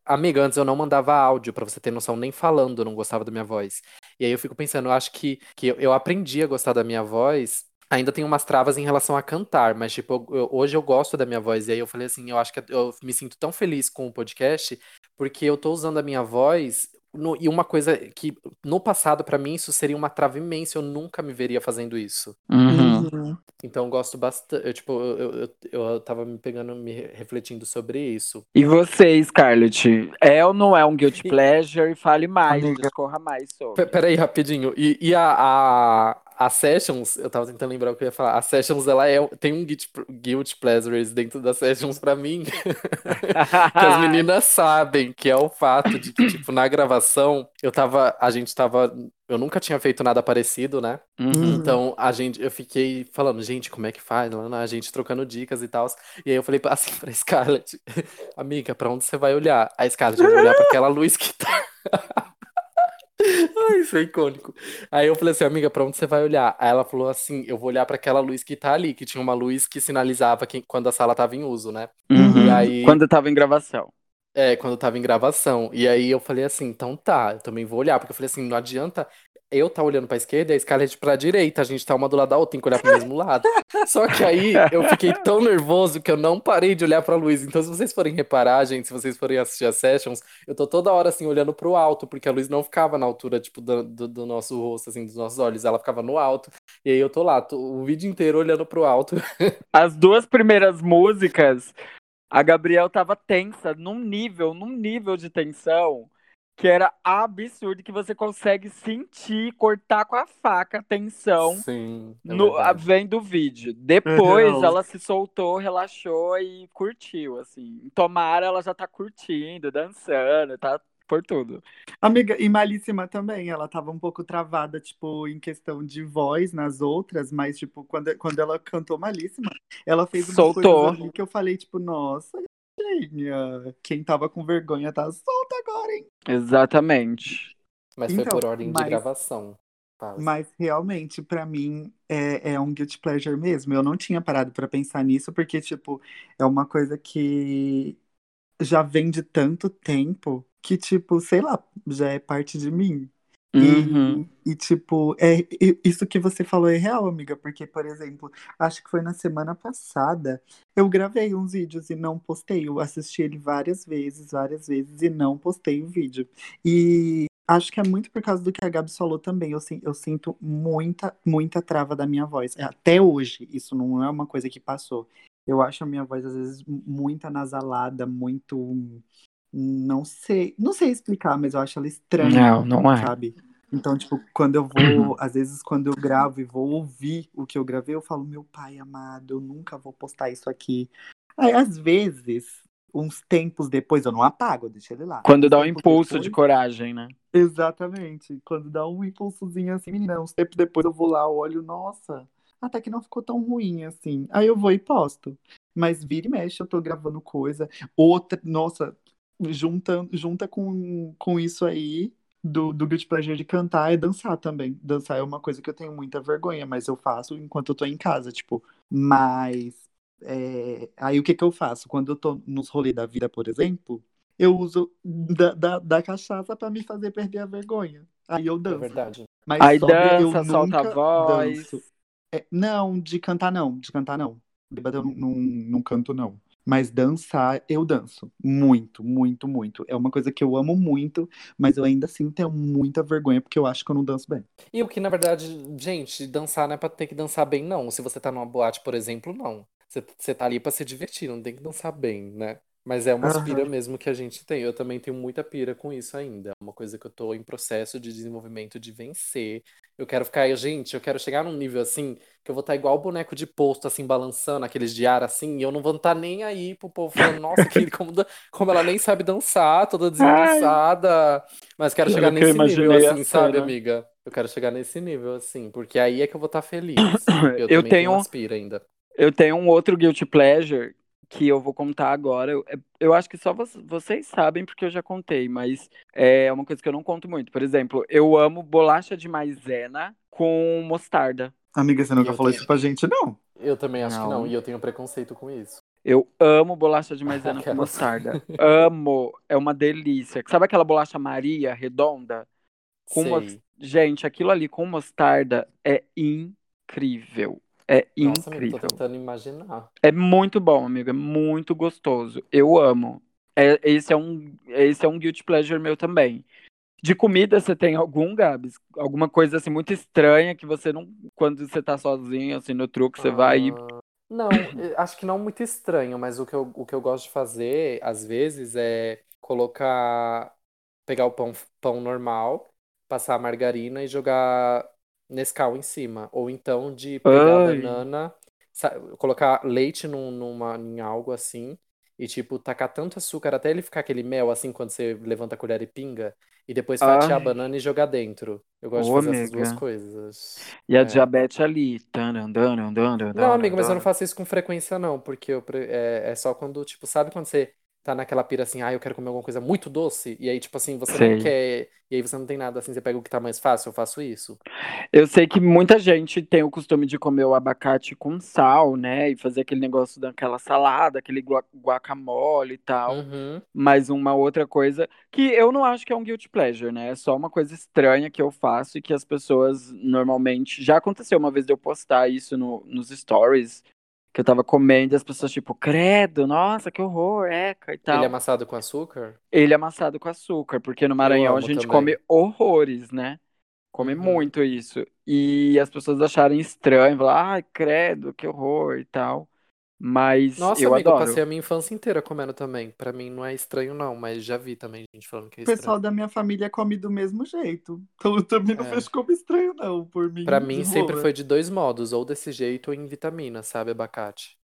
Speaker 1: amiga, antes eu não mandava áudio, pra você ter noção, nem falando eu não gostava da minha voz. E aí eu fico pensando, eu acho que, que eu, aprendi a gostar da minha voz. Ainda tem umas travas em relação a cantar, mas tipo, eu- hoje eu gosto da minha voz. E aí eu falei assim, eu acho que eu me sinto tão feliz com o podcast porque eu tô usando a minha voz no- e uma coisa que no passado pra mim isso seria uma trava imensa, eu nunca me veria fazendo isso.
Speaker 2: Uhum.
Speaker 3: Uhum.
Speaker 1: Então eu gosto bastante, eu, tipo, eu, eu, eu, eu tava me pegando, me re- refletindo sobre isso.
Speaker 2: E você, Scarlett? É ou não é um guilty
Speaker 1: E-
Speaker 2: pleasure? Fale mais,
Speaker 3: Amiga.
Speaker 2: discorra mais sobre.
Speaker 1: Peraí, rapidinho. E, e a, a, a Sessions, eu tava tentando lembrar o que eu ia falar. A Sessions, ela é, tem um guilty pleasures dentro da Sessions pra mim, que as meninas sabem, que é o fato de que, tipo, na gravação, eu tava, a gente tava, eu nunca tinha feito nada parecido, né?
Speaker 2: Uhum.
Speaker 1: Então, a gente, eu fiquei falando, gente, como é que faz? A gente trocando dicas e tal. E aí eu falei assim pra Scarlett, amiga, pra onde você vai olhar? A Scarlett, vou olhar pra aquela luz que tá. Ai, isso é icônico. Aí eu falei assim, amiga, pra onde você vai olhar? Aí ela falou assim, eu vou olhar pra aquela luz que tá ali, que tinha uma luz que sinalizava que, quando a sala tava em uso, né?
Speaker 2: Uhum.
Speaker 1: E aí,
Speaker 2: Quando eu tava em gravação.
Speaker 1: é, quando tava em gravação. E aí eu falei assim, então tá, eu também vou olhar, porque eu falei assim, não adianta eu tá olhando pra esquerda e a Scarlett pra direita, a gente tá uma do lado da outra, tem que olhar pro mesmo lado. Só que aí eu fiquei tão nervoso que eu não parei de olhar pra luz. Então, se vocês forem reparar, gente, se vocês forem assistir as sessions, eu tô toda hora assim olhando pro alto, porque a luz não ficava na altura, tipo, do, do, do nosso rosto, assim, dos nossos olhos, ela ficava no alto. E aí eu tô lá, tô o vídeo inteiro olhando pro alto.
Speaker 2: As duas primeiras músicas, a Gabriel tava tensa, num nível, num nível de tensão que era absurdo, que você consegue sentir, cortar com a faca a tensão
Speaker 1: Sim, é
Speaker 2: no, a-
Speaker 1: verdade.
Speaker 2: vendo o vídeo. Depois
Speaker 3: Uhum.
Speaker 2: ela se soltou, relaxou e curtiu, assim. Tomara ela já tá curtindo, dançando, tá por tudo.
Speaker 3: Amiga, e Malíssima também, ela tava um pouco travada, tipo, em questão de voz nas outras, mas, tipo, quando, quando ela cantou Malíssima, ela fez umas
Speaker 2: Soltou.
Speaker 3: coisas ali que eu falei, tipo, nossa, quem tava com vergonha tá solta agora, hein?
Speaker 2: Exatamente.
Speaker 1: Mas foi
Speaker 3: Então,
Speaker 1: por ordem de
Speaker 3: mas-
Speaker 1: gravação. Quase.
Speaker 3: Mas realmente, pra mim, é, é um guilty pleasure mesmo. Eu não tinha parado pra pensar nisso, porque, tipo, é uma coisa que já vem de tanto tempo que, tipo, sei lá, já é parte de mim.
Speaker 2: Uhum.
Speaker 3: E, e, tipo, é, isso que você falou é real, amiga, porque, por exemplo, acho que foi na semana passada, eu gravei uns vídeos e não postei. Eu assisti ele várias vezes, várias vezes, e não postei o vídeo. E acho que é muito por causa do que a Gabi falou também. Eu, eu sinto muita, muita trava da minha voz. Até hoje, isso não é uma coisa que passou. Eu acho a minha voz, às vezes, muito anasalada, muito. Não sei, não sei explicar, mas eu acho ela estranha
Speaker 2: Não, não é.
Speaker 3: sabe? Então, tipo, quando eu vou, às vezes quando eu gravo e vou ouvir o que eu gravei, eu falo, meu pai amado, eu nunca vou postar isso aqui. Aí, às vezes, uns tempos depois, eu não apago, eu deixo ele lá.
Speaker 2: Quando dá um impulso de
Speaker 3: depois-
Speaker 2: coragem, né?
Speaker 3: Exatamente. Quando dá um impulsozinho assim, menina, uns tempos depois eu vou lá, olho, nossa, até que não ficou tão ruim assim. Aí eu vou e posto. Mas vira e mexe, eu tô gravando coisa. Outra, nossa, junta, junta com, com isso aí do, do Guilty Pleasure de cantar é dançar também. Dançar é uma coisa que eu tenho muita vergonha, mas eu faço enquanto eu tô em casa, tipo. Mas é, aí o que que eu faço? Quando eu tô nos rolês da vida, por exemplo, eu uso da, da, da cachaça pra me fazer perder a vergonha. Aí eu
Speaker 1: É
Speaker 3: danço.
Speaker 1: verdade.
Speaker 3: Mas
Speaker 2: Aí dança, solta a
Speaker 3: nunca
Speaker 2: voz.
Speaker 3: danço. É, não, de cantar não, de cantar não. Bêbada eu não, não, não canto não. Mas dançar, eu danço. Muito, muito, muito. É uma coisa que eu amo muito, mas eu ainda assim tenho muita vergonha porque eu acho que eu não danço bem.
Speaker 1: E o que, na verdade, gente, dançar não é pra ter que dançar bem, não. Se você tá numa boate, por exemplo, não. Você, você tá ali pra se divertir, não tem que dançar bem, né? Mas é uma
Speaker 3: Aham.
Speaker 1: pira mesmo que a gente tem. Eu também tenho muita pira com isso ainda. É uma coisa que eu tô em processo de desenvolvimento de vencer. Eu quero ficar, gente, eu quero chegar num nível assim, que eu vou estar igual o boneco de posto, assim, balançando aqueles de ar assim, e eu não vou estar nem aí pro povo falando, nossa, que, como, como ela nem sabe dançar, toda desengonçada. Mas quero chegar
Speaker 2: eu
Speaker 1: nesse nível, assim, sabe,
Speaker 2: cena.
Speaker 1: amiga? Eu quero chegar nesse nível, assim, porque aí é que eu vou estar feliz. Eu,
Speaker 2: Eu
Speaker 1: também
Speaker 2: tenho-
Speaker 1: pira ainda.
Speaker 2: Eu tenho um outro guilty pleasure que eu vou contar agora. Eu, eu acho que só vo- vocês sabem porque eu já contei, mas é uma coisa que eu não conto muito. Por exemplo, eu amo bolacha de maisena com mostarda.
Speaker 3: Amiga, você nunca
Speaker 1: Eu
Speaker 3: falou
Speaker 1: tenho-
Speaker 3: isso pra gente, não.
Speaker 1: Eu também acho que
Speaker 2: Não.
Speaker 1: não, e eu tenho preconceito com isso.
Speaker 2: Eu amo bolacha de maisena com mostarda. Amo, é uma delícia. Sabe aquela bolacha Maria redonda? Com
Speaker 1: Sei.
Speaker 2: mos- Gente, aquilo ali com mostarda é incrível. É
Speaker 1: Nossa, amigo,
Speaker 2: incrível.
Speaker 1: tô tentando imaginar.
Speaker 2: É muito bom, amigo. É muito gostoso. Eu amo. É, esse, é um, esse é um guilty pleasure meu também. De comida, você tem algum, Gabs? Alguma coisa assim muito estranha que você não. Quando você tá sozinho, assim, no truque, você vai e.
Speaker 1: Ah, Não, acho que não muito estranho, mas o que eu, o que eu gosto de fazer, às vezes, é colocar. Pegar o pão, pão normal, passar a margarina e jogar Nescau em cima. Ou então de pegar a
Speaker 2: Ai.
Speaker 1: banana, sa- colocar leite num, numa, em algo assim. E, tipo, tacar tanto açúcar até ele ficar aquele mel, assim, quando você levanta a colher e pinga. E depois fatiar a
Speaker 2: Ai.
Speaker 1: banana e jogar dentro. Eu gosto
Speaker 2: Ô,
Speaker 1: de fazer essas duas coisas.
Speaker 2: E a
Speaker 1: É.
Speaker 2: diabetes ali. Taran,
Speaker 1: tá naquela pira assim, ah, eu quero comer alguma coisa muito doce, e aí, tipo assim, você
Speaker 2: Sei.
Speaker 1: não quer, e aí você não tem nada assim, você pega o que tá mais fácil, eu faço isso.
Speaker 2: Eu sei que muita gente tem o costume de comer o abacate com sal, né? E fazer aquele negócio daquela salada, aquele gua- guacamole e tal.
Speaker 1: Uhum.
Speaker 2: Mas uma outra coisa que eu não acho que é um guilty pleasure, né? É só uma coisa estranha que eu faço e que as pessoas normalmente. Já aconteceu uma vez de eu postar isso no, nos stories, que eu tava comendo e as pessoas, tipo, credo, nossa, que horror, eca e tal.
Speaker 1: Ele é amassado com açúcar?
Speaker 2: Ele é amassado com açúcar, porque no Maranhão a gente
Speaker 1: também.
Speaker 2: come horrores, né? Come
Speaker 1: Uhum.
Speaker 2: muito isso. E as pessoas acharem estranho, falar, ai, credo, que horror e tal. Mas
Speaker 1: Nossa,
Speaker 2: eu
Speaker 1: amigo, eu
Speaker 2: adoro.
Speaker 1: passei a minha infância inteira comendo também. Pra mim não é estranho, não, mas já vi também gente falando que é
Speaker 3: O
Speaker 1: estranho.
Speaker 3: pessoal da minha família come do mesmo jeito. Então eu também não
Speaker 1: É.
Speaker 3: vejo como estranho, não. Por mim,
Speaker 1: Pra mim sempre
Speaker 3: boa.
Speaker 1: foi de dois modos, ou desse jeito ou em vitamina, sabe, abacate.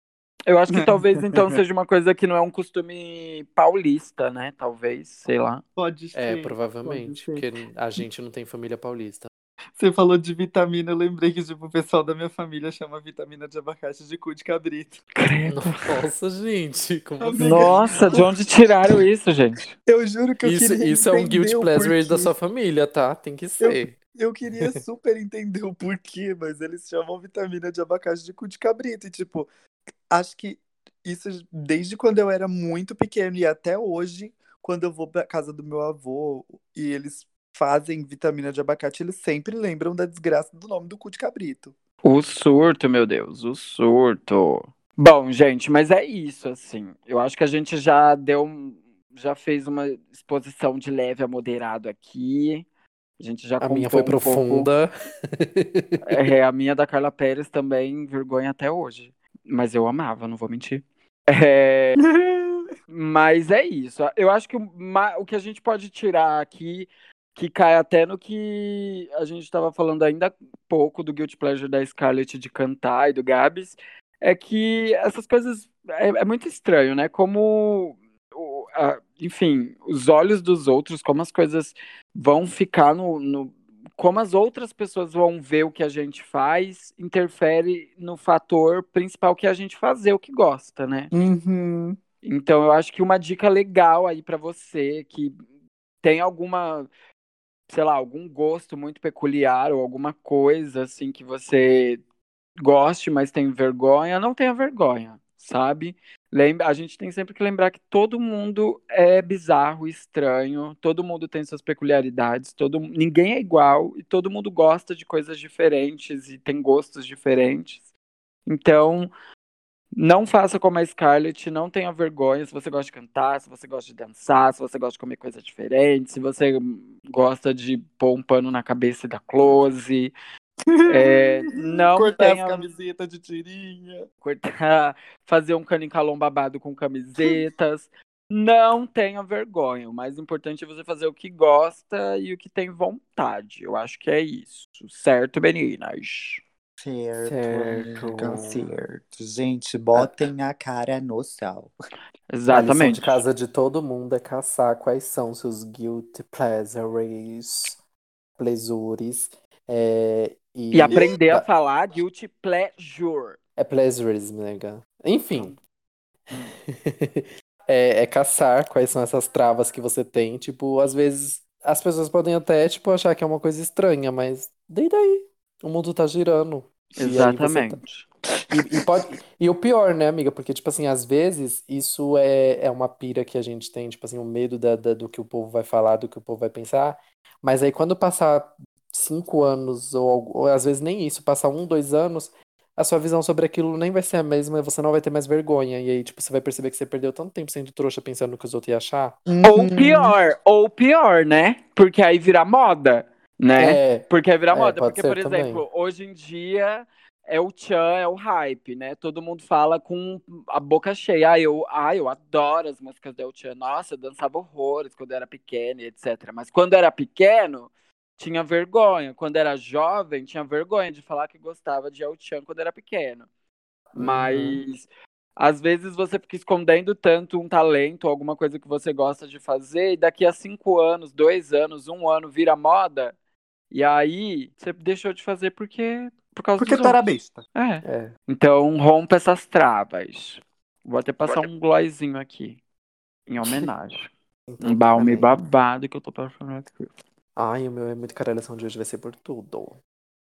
Speaker 2: Eu acho que talvez então seja uma coisa que não é um costume paulista, né? Talvez, sei lá.
Speaker 3: Pode
Speaker 1: É,
Speaker 3: ser,
Speaker 1: provavelmente,
Speaker 3: pode ser.
Speaker 1: porque a gente não tem família paulista.
Speaker 3: Você falou de vitamina, eu lembrei que tipo, o pessoal da minha família chama vitamina de abacate de cu de cabrito.
Speaker 2: Credo.
Speaker 1: Nossa, gente, como
Speaker 3: Amiga,
Speaker 1: assim?
Speaker 2: Nossa, de onde tiraram isso, gente?
Speaker 3: Eu juro que eu
Speaker 1: Isso,
Speaker 3: queria
Speaker 1: isso é um
Speaker 3: o
Speaker 1: pleasure da sua família, tá? Tem que ser.
Speaker 3: Eu queria super entender o porquê, mas eles chamam vitamina de abacate de cu de cabrito. E, tipo, acho que isso desde quando eu era muito pequeno e até hoje, quando eu vou pra casa do meu avô e eles fazem vitamina de abacate, eles sempre lembram da desgraça do nome do cu de cabrito.
Speaker 2: O surto, meu Deus, o surto. Bom, gente, mas é isso, assim. Eu acho que a gente já deu, já fez uma exposição de leve a moderado aqui. A gente já
Speaker 1: A minha foi
Speaker 2: um pouco-
Speaker 1: profunda.
Speaker 2: É, a minha da Carla Pérez também, vergonha até hoje. Mas eu amava, não vou mentir. É, Mas é isso. Eu acho que o, o que a gente pode tirar aqui, que cai até no que a gente estava falando ainda há pouco do Guilty Pleasure da Scarlett de cantar e do Gabs, é que essas coisas é, é muito estranho, né? Como, o- a- enfim, os olhos dos outros, como as coisas vão ficar no, no- como as outras pessoas vão ver o que a gente faz, interfere no fator principal que é a gente fazer o que gosta, né?
Speaker 3: Uhum.
Speaker 2: Então, eu acho que uma dica legal aí pra você que tem alguma, sei lá, algum gosto muito peculiar ou alguma coisa assim que você goste, mas tem vergonha, não tenha vergonha, sabe? Lembra, a gente tem sempre que lembrar que todo mundo é bizarro, estranho, todo mundo tem suas peculiaridades, todo, ninguém é igual e todo mundo gosta de coisas diferentes e tem gostos diferentes. Então, não faça como a Scarlett, não tenha vergonha se você gosta de cantar, se você gosta de dançar, se você gosta de comer coisa diferente, se você gosta de pôr um pano na cabeça da close. É, não
Speaker 3: Cortar
Speaker 2: tenha
Speaker 3: as camisetas de tirinha.
Speaker 2: cortar, fazer um cano em calão babado com camisetas. Não tenha vergonha. O mais importante é você fazer o que gosta e o que tem vontade. Eu acho que é isso. Certo, meninas?
Speaker 3: Certo,
Speaker 1: Certo.
Speaker 3: amiga, certo. Gente, botem a cara no céu.
Speaker 1: A lição
Speaker 2: Exatamente.
Speaker 1: de casa de todo mundo é caçar quais são seus guilty pleasures, pleasures, é, e,
Speaker 2: E aprender a falar guilty pleasure.
Speaker 1: é pleasures, nega. Enfim, é, é caçar quais são essas travas que você tem. Tipo, às vezes as pessoas podem até tipo achar que é uma coisa estranha, mas daí daí, o mundo tá girando. E aí você tá-
Speaker 2: Exatamente.
Speaker 1: E, e pode, e o pior, né, amiga? Porque, tipo assim, às vezes isso é, é uma pira que a gente tem, tipo assim, o medo da, da- do que o povo vai falar, do que o povo vai pensar. Mas aí quando passar cinco anos, ou, ou às vezes nem isso, passar um, dois anos, a sua visão sobre aquilo nem vai ser a mesma, você não vai ter mais vergonha. E aí, tipo, você vai perceber que você perdeu tanto tempo sendo trouxa pensando no que os outros iam achar.
Speaker 2: Ou pior, ou pior, né? Porque aí vira moda, né?
Speaker 1: É,
Speaker 2: Porque aí vira
Speaker 1: É,
Speaker 2: moda.
Speaker 1: pode
Speaker 2: Porque, por exemplo, hoje em dia é o tchan, é o hype, né? Todo mundo fala com a boca cheia. Ah, eu, ah, eu adoro as músicas da El Chan. Nossa, eu dançava horrores quando eu era pequeno e etc. Mas quando era pequeno, tinha vergonha. Quando era jovem, tinha vergonha de falar que gostava de El Chan quando era pequeno. Mas às vezes você fica escondendo tanto um talento, alguma coisa que você gosta de fazer, e daqui a cinco anos, dois anos, um ano vira moda, e aí você deixou de fazer porque por causa
Speaker 3: Porque tu era besta.
Speaker 2: É.
Speaker 1: é.
Speaker 2: Então rompa essas travas. Vou até passar um glossinho aqui. Em homenagem.
Speaker 1: Então,
Speaker 2: Um balme babado que eu tô passando aqui.
Speaker 1: Ai, o meu é muito caralhação de hoje, vai ser por tudo.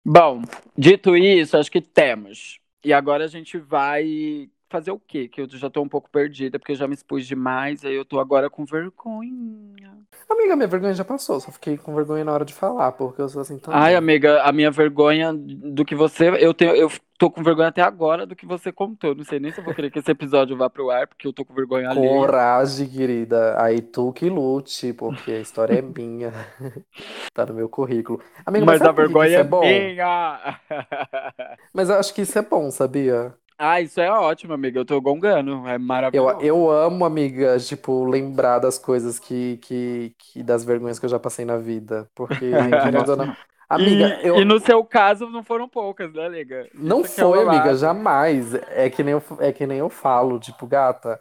Speaker 2: Bom, dito isso, acho que temos. E agora a gente vai fazer o quê? Que eu já tô um pouco perdida, porque eu já me expus demais, aí eu tô agora com vergonha.
Speaker 1: Amiga, minha vergonha já passou, só fiquei com vergonha na hora de falar, porque eu sou assim também.
Speaker 2: Ai, amiga, a minha vergonha do que você. Eu tenho, eu tô com vergonha até agora do que você contou. Não sei nem se eu vou querer que esse episódio vá pro ar, porque eu tô com vergonha ali.
Speaker 1: Coragem, querida. Aí tu que lute, porque a história é minha. tá no meu currículo. Amiga,
Speaker 2: Mas a
Speaker 1: que que
Speaker 2: vergonha
Speaker 1: isso
Speaker 2: é
Speaker 1: é bom?
Speaker 2: minha.
Speaker 1: Mas eu acho que isso é bom, sabia?
Speaker 2: Ah, isso é ótimo, amiga. Eu tô gongando. É
Speaker 1: Eu,
Speaker 2: maravilhoso.
Speaker 1: eu amo, amiga, tipo, lembrar das coisas que, que, que das vergonhas que eu já passei na vida. Porque, querendo ou não. Amiga,
Speaker 2: e,
Speaker 1: eu.
Speaker 2: e no seu caso não foram poucas, né, amiga?
Speaker 1: Não
Speaker 2: Isso é
Speaker 1: foi, amiga,
Speaker 2: babado.
Speaker 1: jamais. É que nem eu, é que nem eu falo, tipo, gata,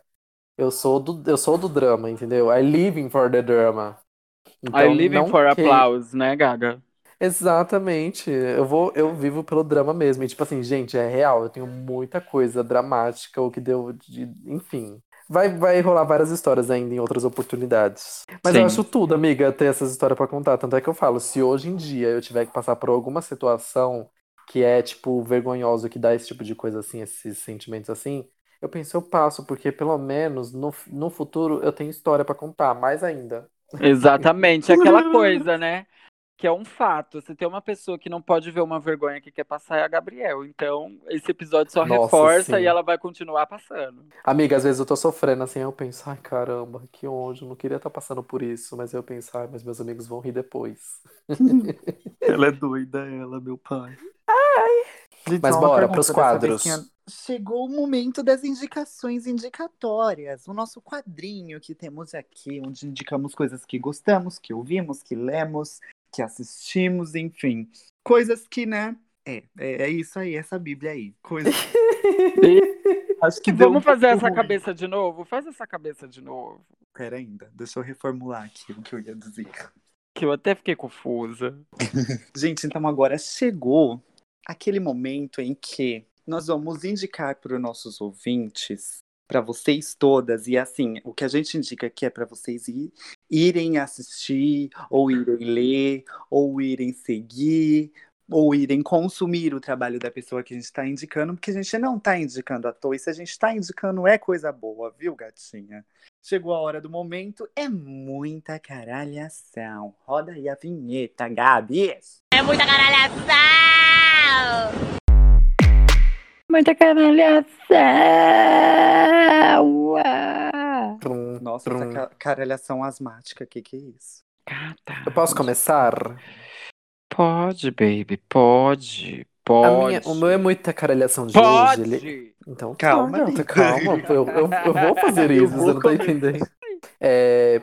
Speaker 1: eu sou do, eu sou do drama, entendeu? I living for the drama.
Speaker 2: I living for
Speaker 1: que-
Speaker 2: applause, né, Gaga?
Speaker 1: Exatamente. Eu vou, eu vivo pelo drama mesmo. E, tipo assim, gente, é real. Eu tenho muita coisa dramática, o que deu de. Enfim. Vai, vai rolar várias histórias ainda em outras oportunidades. Mas eu
Speaker 2: Sim.
Speaker 1: acho tudo, amiga, ter essas histórias pra contar. Tanto é que eu falo, se hoje em dia eu tiver que passar por alguma situação que é, tipo, vergonhosa, que dá esse tipo de coisa assim, esses sentimentos assim, Eu penso, eu passo, porque pelo menos no, no futuro eu tenho história pra contar, mais ainda.
Speaker 2: Exatamente, aquela coisa, né? Que é um fato. Se tem uma pessoa que não pode ver uma vergonha que quer passar é a Gabriel. Então, esse episódio só
Speaker 1: Nossa,
Speaker 2: reforça
Speaker 1: sim.
Speaker 2: e ela vai continuar passando.
Speaker 1: Amiga, às vezes eu tô sofrendo assim, eu penso, ai caramba, que ódio, não queria estar passando por isso, mas eu penso, ai, mas meus amigos vão rir depois.
Speaker 3: Ela é doida, ela, meu pai. Gente,
Speaker 1: Mas bora pros quadros.
Speaker 3: que Chegou o momento das indicações indicatórias. O nosso quadrinho que temos aqui, onde indicamos coisas que gostamos, que ouvimos, que lemos, que assistimos, enfim. Coisas que, né? É, é, é isso aí, essa Bíblia aí. Coisas. Acho que
Speaker 2: Vamos
Speaker 3: um
Speaker 2: fazer essa
Speaker 3: ruim.
Speaker 2: cabeça de novo? Faz essa cabeça de novo.
Speaker 3: Pera ainda, deixa eu reformular aqui o que eu ia dizer.
Speaker 2: Que eu até fiquei confusa.
Speaker 3: Gente, então agora chegou aquele momento em que nós vamos indicar para os nossos ouvintes, para vocês todas, e assim, o que a gente indica aqui é para vocês ir- irem assistir, ou irem ler, ou irem seguir, ou irem consumir o trabalho da pessoa que a gente está indicando, porque a gente não está indicando à toa, e se a gente está indicando é coisa boa, viu, gatinha? Chegou a hora do momento, é muita caralhação. Roda aí a vinheta, Gabi.
Speaker 4: É muita caralhação!
Speaker 2: Muita canalhação!
Speaker 3: Nossa, essa
Speaker 1: trum.
Speaker 3: ca- caralhação asmática, que que é isso?
Speaker 2: Gata.
Speaker 1: Eu posso começar?
Speaker 2: Pode, baby, pode.
Speaker 1: A
Speaker 2: Pode.
Speaker 1: minha, o meu é muita caralhação de
Speaker 2: Pode!
Speaker 1: hoje. Ele... Então,
Speaker 3: Calma,
Speaker 1: tá,
Speaker 3: amiga.
Speaker 1: gata, calma. Eu, eu, eu vou fazer isso,
Speaker 3: vou
Speaker 1: você não tá entendendo. É,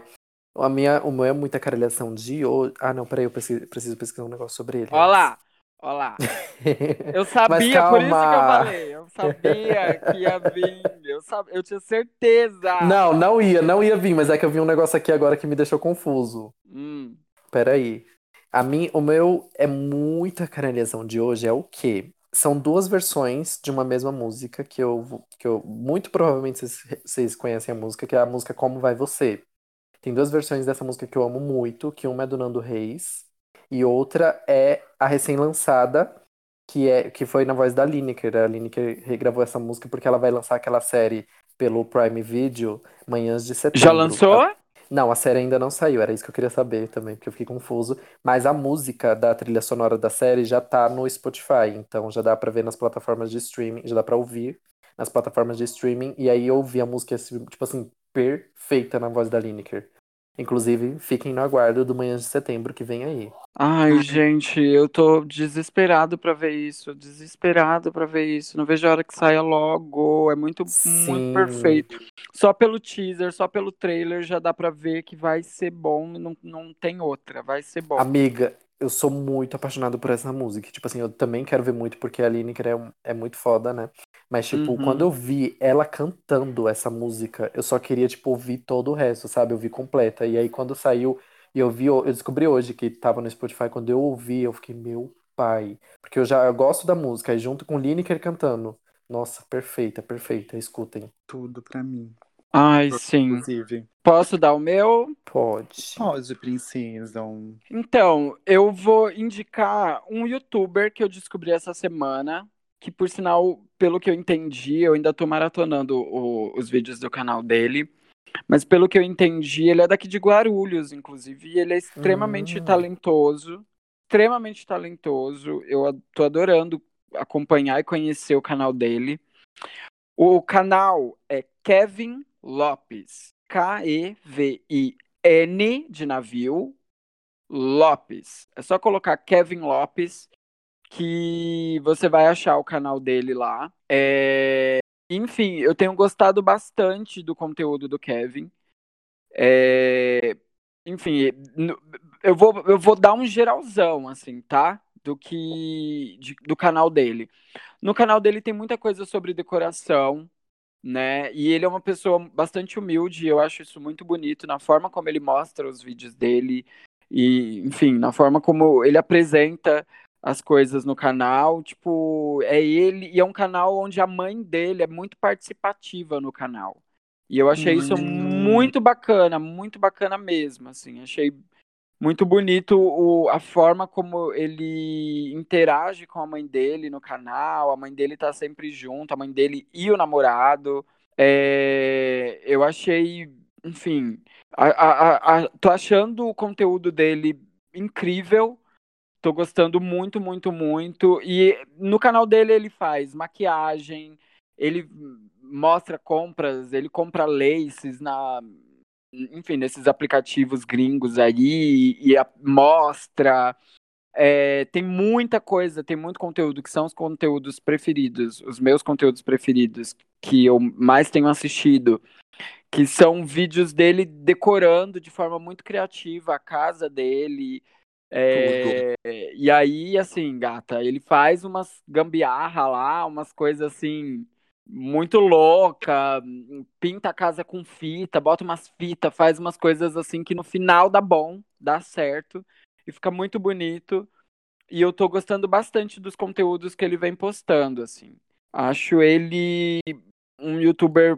Speaker 1: a minha, o meu é muita caralhação de hoje. Ah, não, peraí, eu preciso, preciso pesquisar um negócio sobre ele.
Speaker 2: Olha lá, olha lá. Eu sabia, por isso que eu falei. Eu sabia que ia vir. Eu, sab... eu tinha certeza.
Speaker 1: Não, não ia, não ia vir, mas é que eu vi um negócio aqui agora que me deixou confuso.
Speaker 2: Hum.
Speaker 1: Peraí. A mim, o meu é muita caralhação de hoje é o quê? São duas versões de uma mesma música que eu, que eu muito provavelmente vocês, vocês conhecem a música, que é a música Como Vai Você. Tem duas versões dessa música que eu amo muito, que uma é do Nando Reis e outra é a recém-lançada, que é que foi na voz da Lineker. A Lineker regravou essa música porque ela vai lançar aquela série pelo Prime Video Manhãs de Setembro.
Speaker 2: Já lançou?
Speaker 1: Não, a série ainda não saiu, era isso que eu queria saber também, porque eu fiquei confuso. Mas a música da trilha sonora da série já tá no Spotify, então já dá pra ver nas plataformas de streaming, já dá pra ouvir nas plataformas de streaming, e aí eu ouvi a música, assim, tipo assim, perfeita na voz da Lineker. Inclusive, fiquem no aguardo do Manhã de Setembro que vem aí.
Speaker 2: Ai, gente, eu tô desesperado pra ver isso. Desesperado pra ver isso. Não vejo a hora que saia logo. É muito,
Speaker 1: Sim.
Speaker 2: muito perfeito. Só pelo teaser, só pelo trailer já dá pra ver que vai ser bom. Não, não tem outra. Vai ser bom.
Speaker 1: Amiga, eu sou muito apaixonado por essa música. Tipo assim, eu também quero ver muito, porque a Lineker é, é muito foda, né? Mas, tipo,
Speaker 2: Uhum.
Speaker 1: quando eu vi ela cantando essa música, eu só queria, tipo, ouvir todo o resto, sabe? Eu vi completa. E aí, quando saiu, e eu vi, eu descobri hoje que tava no Spotify, quando eu ouvi, eu fiquei, meu pai. Porque eu já eu gosto da música, e junto com Lineker cantando. Nossa, perfeita, perfeita. Escutem.
Speaker 3: Tudo pra mim,
Speaker 2: Ai, sim.
Speaker 3: inclusive.
Speaker 2: Posso dar o meu?
Speaker 1: Pode.
Speaker 3: Pode, princesa.
Speaker 2: Então, eu vou indicar um youtuber que eu descobri essa semana, que por sinal, pelo que eu entendi, eu ainda tô maratonando o- os vídeos do canal dele, mas pelo que eu entendi, ele é daqui de Guarulhos, inclusive, e ele é extremamente
Speaker 1: Hum.
Speaker 2: talentoso, extremamente talentoso. Eu tô adorando acompanhar e conhecer o canal dele. O canal é Kevin Lopes, K-E-V-I-N de navio, Lopes. É só colocar Kevin Lopes que você vai achar o canal dele lá. É, Enfim, eu tenho gostado bastante do conteúdo do Kevin. É, Enfim, eu vou, eu vou dar um geralzão, assim, tá? Do que de- do canal dele. No canal dele tem muita coisa sobre decoração, né? E ele é uma pessoa bastante humilde, eu acho isso muito bonito na forma como ele mostra os vídeos dele e, enfim, na forma como ele apresenta as coisas no canal, tipo, é ele e é um canal onde a mãe dele é muito participativa no canal. E eu achei isso
Speaker 3: Hum.
Speaker 2: muito bacana, muito bacana mesmo, assim, achei muito bonito o, a forma como ele interage com a mãe dele no canal. A mãe dele tá sempre junto, a mãe dele e o namorado. É, eu achei, enfim, a, a, a, tô achando o conteúdo dele incrível. Tô gostando muito, muito, muito. E no canal dele ele faz maquiagem, ele mostra compras, ele compra laces na, enfim, nesses aplicativos gringos aí e a, mostra. É, tem muita coisa, tem muito conteúdo que são os conteúdos preferidos, os meus conteúdos preferidos, que eu mais tenho assistido, que são vídeos dele decorando de forma muito criativa a casa dele. É, e aí, assim, gata, ele faz umas gambiarra lá, umas coisas assim muito louca, pinta a casa com fita, bota umas fitas, faz umas coisas assim que no final dá bom, dá certo e fica muito bonito. E eu tô gostando bastante dos conteúdos que ele vem postando, assim. Acho ele um youtuber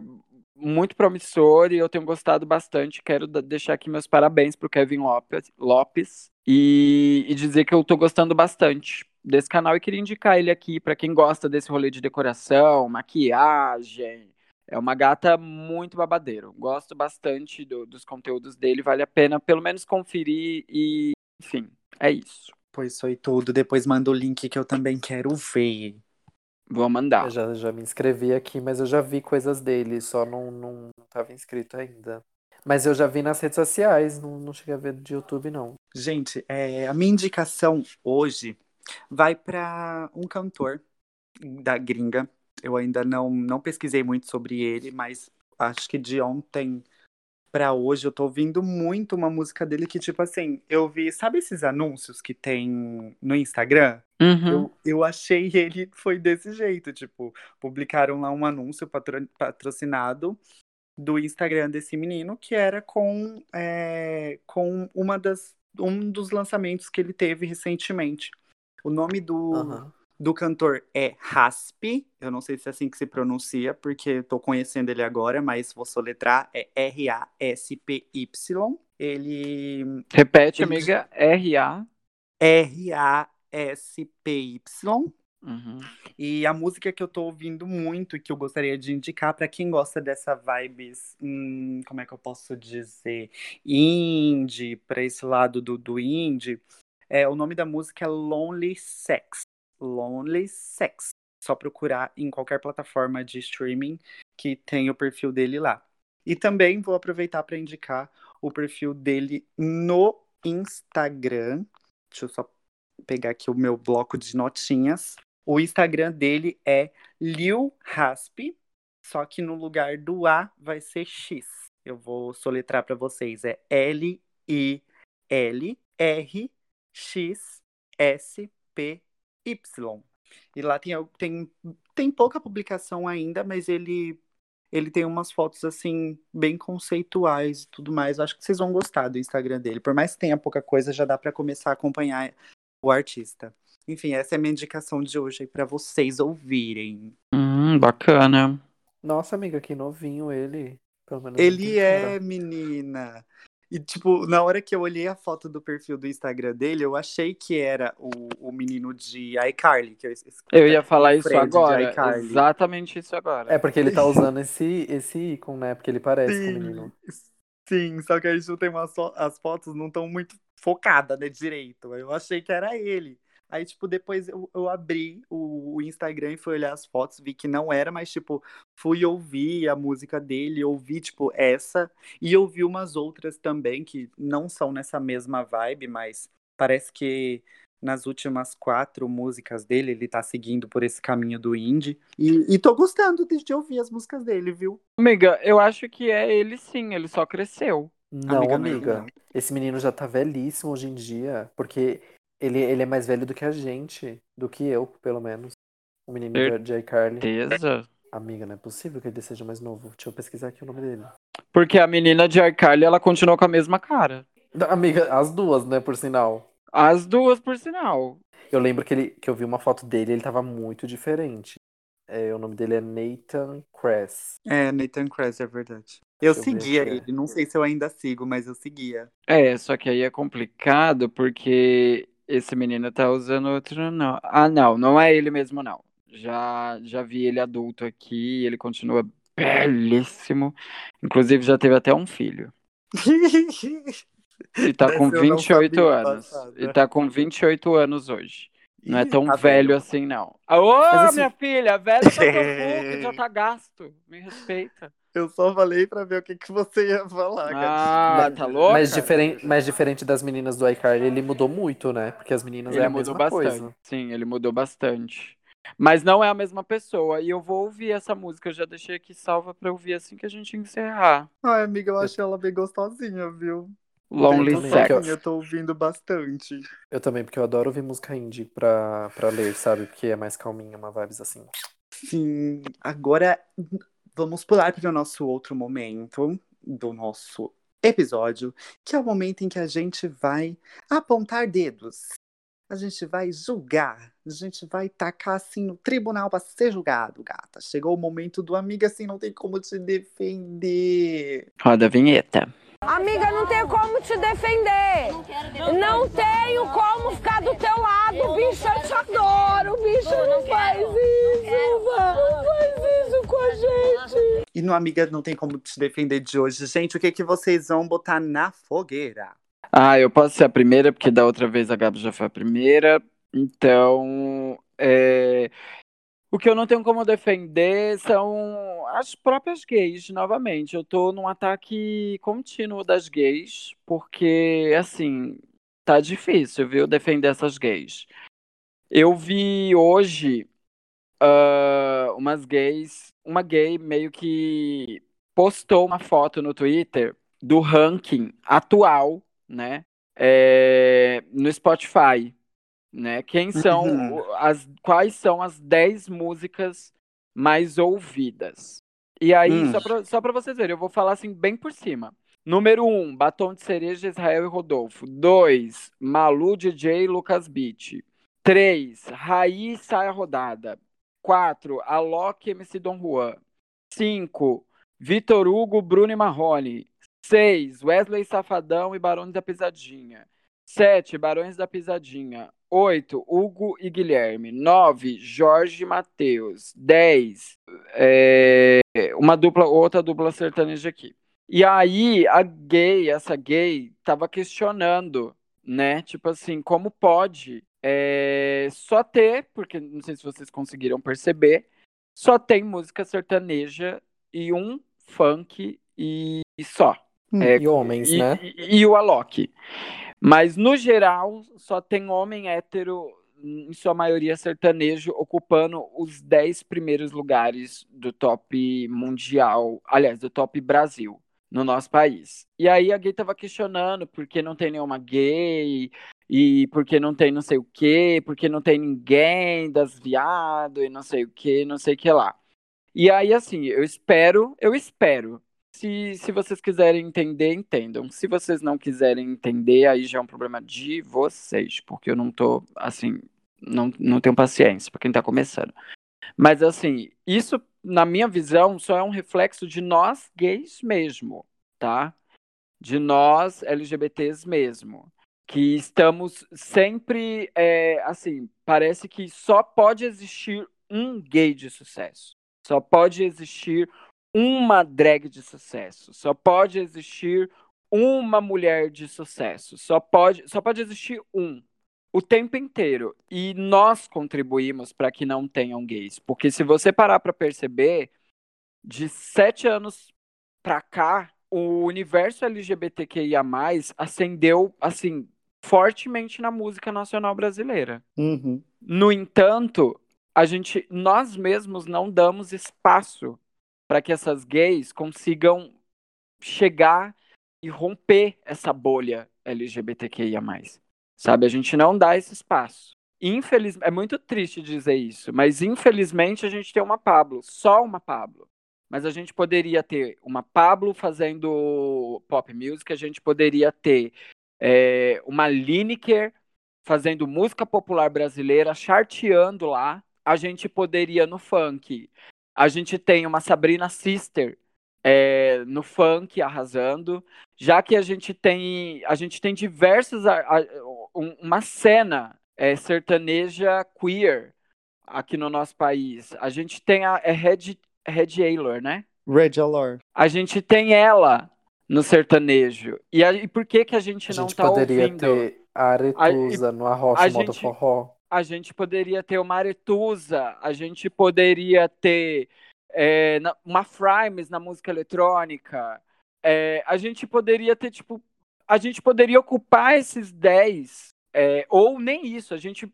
Speaker 2: muito promissor e eu tenho gostado bastante. Quero deixar aqui meus parabéns pro Kevin Lopes, Lopes e, e dizer que eu tô gostando bastante desse canal e queria indicar ele aqui para quem gosta desse rolê de decoração, maquiagem. É uma gata muito babadeiro. Gosto bastante do, dos conteúdos dele, vale a pena pelo menos conferir e, enfim, é isso.
Speaker 3: Pois foi tudo. Depois manda o link que eu também quero ver.
Speaker 2: Vou mandar.
Speaker 1: Eu já, já me inscrevi aqui, mas eu já vi coisas dele, só não, não, não tava inscrito ainda. Mas eu já vi nas redes sociais, não, não cheguei a ver de YouTube, não.
Speaker 3: Gente, é, a minha indicação hoje vai para um cantor da gringa. Eu ainda não, não pesquisei muito sobre ele, mas acho que de ontem para hoje eu tô ouvindo muito uma música dele que, tipo assim, eu vi, sabe esses anúncios que tem no Instagram?
Speaker 2: Uhum.
Speaker 3: Eu, eu achei ele foi desse jeito, tipo, publicaram lá um anúncio patro, patrocinado do Instagram desse menino que era com, é, com uma das, um dos lançamentos que ele teve recentemente. O nome do, uhum. Do cantor é Rasp. Eu não sei se é assim que se pronuncia, porque estou conhecendo ele agora, mas vou soletrar. É R-A-S-P-Y. Ele.
Speaker 2: Repete, ele... amiga. R-A.
Speaker 3: R-A-S-P-Y.
Speaker 2: Uhum.
Speaker 3: E a música que eu tô ouvindo muito e que eu gostaria de indicar para quem gosta dessa vibes, hum, como é que eu posso dizer, indie, para esse lado do, do indie, é, o nome da música é Lonely Sex. Lonely Sex. Só procurar em qualquer plataforma de streaming que tem o perfil dele lá. E também vou aproveitar para indicar o perfil dele no Instagram. Deixa eu só pegar aqui o meu bloco de notinhas. O Instagram dele é Lil Rasp, só que no lugar do A vai ser X. Eu vou soletrar para vocês. É L I L R X S P Y. E lá tem, tem, tem pouca publicação ainda, mas ele ele tem umas fotos assim bem conceituais e tudo mais. Acho que vocês vão gostar do Instagram dele. Por mais que tenha pouca coisa, já dá para começar a acompanhar o artista. Enfim, essa é a minha indicação de hoje aí para vocês ouvirem.
Speaker 2: Hum, bacana.
Speaker 1: Nossa, amiga, que novinho ele.
Speaker 3: ele é, menina. E, tipo, na hora que eu olhei a foto do perfil do Instagram dele, eu achei que era o, o menino de iCarly. Que eu,
Speaker 2: eu ia falar isso agora. Exatamente isso agora.
Speaker 1: É porque ele tá usando esse, esse ícone, né? Porque ele parece sim, com o menino.
Speaker 3: Sim, só que a gente não tem umas, as fotos não estão muito focadas, né, direito. Eu achei que era ele. Aí, tipo, depois eu, eu abri o, o, Instagram e fui olhar as fotos, vi que não era, mas, tipo, fui ouvir a música dele, ouvi, tipo, essa, e ouvi umas outras também que não são nessa mesma vibe, mas parece que nas últimas quatro músicas dele, ele tá seguindo por esse caminho do indie. E, e tô gostando de, de ouvir as músicas dele, viu?
Speaker 2: Amiga, eu acho que é ele sim, ele só cresceu.
Speaker 1: Não, amiga, amiga. Não. Esse menino já tá velhíssimo hoje em dia, porque ele, ele é mais velho do que a gente, do que eu, pelo menos. O menino Certeza. de iCarly.
Speaker 2: Certeza.
Speaker 1: Amiga, não é possível que ele seja mais novo. Deixa eu pesquisar aqui o nome dele.
Speaker 2: Porque a menina de iCarly, ela continuou com a mesma cara.
Speaker 1: Amiga, as duas, né, por sinal.
Speaker 2: As duas, por sinal.
Speaker 1: Eu lembro que, ele, que eu vi uma foto dele ele tava muito diferente. É, o nome dele é Nathan Kress.
Speaker 3: É, Nathan Kress, é verdade. Eu
Speaker 1: eu ver
Speaker 3: seguia
Speaker 1: é.
Speaker 3: ele, não sei se eu ainda sigo, mas eu seguia.
Speaker 2: É, só que aí é complicado porque esse menino tá usando outro não. Ah, não, não é ele mesmo não. Já já vi ele adulto aqui, ele continua belíssimo. Inclusive já teve até um filho. E tá com
Speaker 3: eu não
Speaker 2: 28
Speaker 3: sabia,
Speaker 2: anos.
Speaker 3: passada.
Speaker 2: E tá com 28 anos hoje. Não é tão
Speaker 3: tá
Speaker 2: velho assim, não. Ô,
Speaker 1: esse-
Speaker 2: minha filha, velho cu, já tá gasto. Me respeita.
Speaker 3: Eu só falei pra ver o que, que você ia falar,
Speaker 2: Ah,
Speaker 3: gatinha.
Speaker 2: tá louco?
Speaker 1: Mas diferente, mas diferente das meninas do iCarly, ele mudou muito, né? Porque as meninas
Speaker 2: Ele
Speaker 1: é a
Speaker 2: mudou
Speaker 1: mesma
Speaker 2: bastante.
Speaker 1: coisa.
Speaker 2: Sim, ele mudou bastante. Mas não é a mesma pessoa. E eu vou ouvir essa música. Eu já deixei aqui salva pra ouvir assim que a gente encerrar.
Speaker 3: Ai, amiga, eu achei ela bem gostosinha, viu?
Speaker 2: Lonely Sex.
Speaker 3: Eu tô ouvindo bastante.
Speaker 1: Eu também, porque eu adoro ouvir música indie pra, pra ler, sabe? Porque é mais calminha, uma vibes assim.
Speaker 3: Sim, agora vamos pular para o nosso outro momento do nosso episódio, que é o momento em que a gente vai apontar dedos. A gente vai julgar, a gente vai tacar assim no tribunal para ser julgado, gata. Chegou o momento do amiga assim, não tem como te defender.
Speaker 2: Roda a vinheta.
Speaker 4: Amiga, não tenho como te defender. Não tenho como ficar do teu lado, bicho. Eu te adoro, bicho. Não faz isso,
Speaker 3: no Amiga Não Tem Como Te Defender de hoje, gente, o que, que vocês vão botar na fogueira?
Speaker 2: Ah, eu posso ser a primeira, porque da outra vez a Gabi já foi a primeira. Então, é, o que eu não tenho como defender são as próprias gays, novamente. Eu tô num ataque contínuo das gays, porque, assim, tá difícil, viu, defender essas gays. Eu vi hoje ah, umas gays, uma gay meio que postou uma foto no Twitter do ranking atual, né? é, no Spotify, né? Quem são
Speaker 3: Uhum.
Speaker 2: as quais são as 10 músicas mais ouvidas? E aí,
Speaker 3: Hum.
Speaker 2: só pra, só pra vocês verem, eu vou falar assim bem por cima. Número 1, um, Batom de Cereja, Israel e Rodolfo. 2, Malu, DJ, Lucas Beat. 3, Raí, Saia Rodada. 4, Alok, MC Dom Juan. 5, Vitor Hugo, Bruno e Marrone. 6, Wesley Safadão e Barões da Pisadinha. 7, Barões da Pisadinha. 8, Hugo e Guilherme. 9, Jorge e Matheus. 10, é, uma dupla, outra dupla sertaneja aqui. E aí, a gay, essa gay, tava questionando, né? Tipo assim, como pode é, só ter, porque não sei se vocês conseguiram perceber, só tem música sertaneja e um funk e, e só. É,
Speaker 1: E homens,
Speaker 2: e,
Speaker 1: né?
Speaker 2: e- e o Alok. Mas, no geral, só tem homem hétero, em sua maioria sertanejo, ocupando os 10 primeiros lugares do top mundial, aliás, do top Brasil, no nosso país. E aí a gay tava questionando por que não tem nenhuma gay, e por que não tem não sei o que não tem ninguém das viado, e não sei o quê, não sei o que lá. E aí, assim, eu espero, eu espero se, se vocês quiserem entender, entendam. Se vocês não quiserem entender, aí já é um problema de vocês, porque eu não tô, assim, não, não tenho paciência pra quem tá começando. Mas, assim, isso, na minha visão, só é um reflexo de nós gays mesmo, tá? De nós LGBTs mesmo. Que estamos sempre, é, assim, parece que só pode existir um gay de sucesso. Só pode existir uma drag de sucesso. Só pode existir uma mulher de sucesso. Só pode, só pode existir um o tempo inteiro. E nós contribuímos para que não tenham gays. Porque se você parar para perceber, de sete anos para cá, o universo LGBTQIA+, ascendeu, assim, fortemente na música nacional brasileira.
Speaker 3: Uhum.
Speaker 2: No entanto, a gente, nós mesmos não damos espaço para que essas gays consigam chegar e romper essa bolha LGBTQIA+. Sabe, a gente não dá esse espaço. Infeliz... É muito triste dizer isso, mas infelizmente a gente tem uma Pablo, só uma Pablo. Mas a gente poderia ter uma Pablo fazendo pop music, a gente poderia ter é, uma Lineker fazendo música popular brasileira, charteando lá, a gente poderia no funk. A gente tem uma Sabrina Sister é, no funk arrasando, já que a gente tem a gente tem diversos uma cena é, sertaneja queer aqui no nosso país. A gente tem a é Red Red Aylor, né?
Speaker 3: Red Alor.
Speaker 2: A gente tem ela no sertanejo. E, a, e por que que a gente não a gente tá
Speaker 1: poderia
Speaker 2: ouvindo?
Speaker 1: ter a Aretusa a, no Arrocha Modo gente, Forró.
Speaker 2: A gente poderia ter uma Aretusa, a gente poderia ter é, uma Frimes na música eletrônica. É, a gente poderia ter, tipo, a gente poderia ocupar esses 10, é, ou nem isso, a gente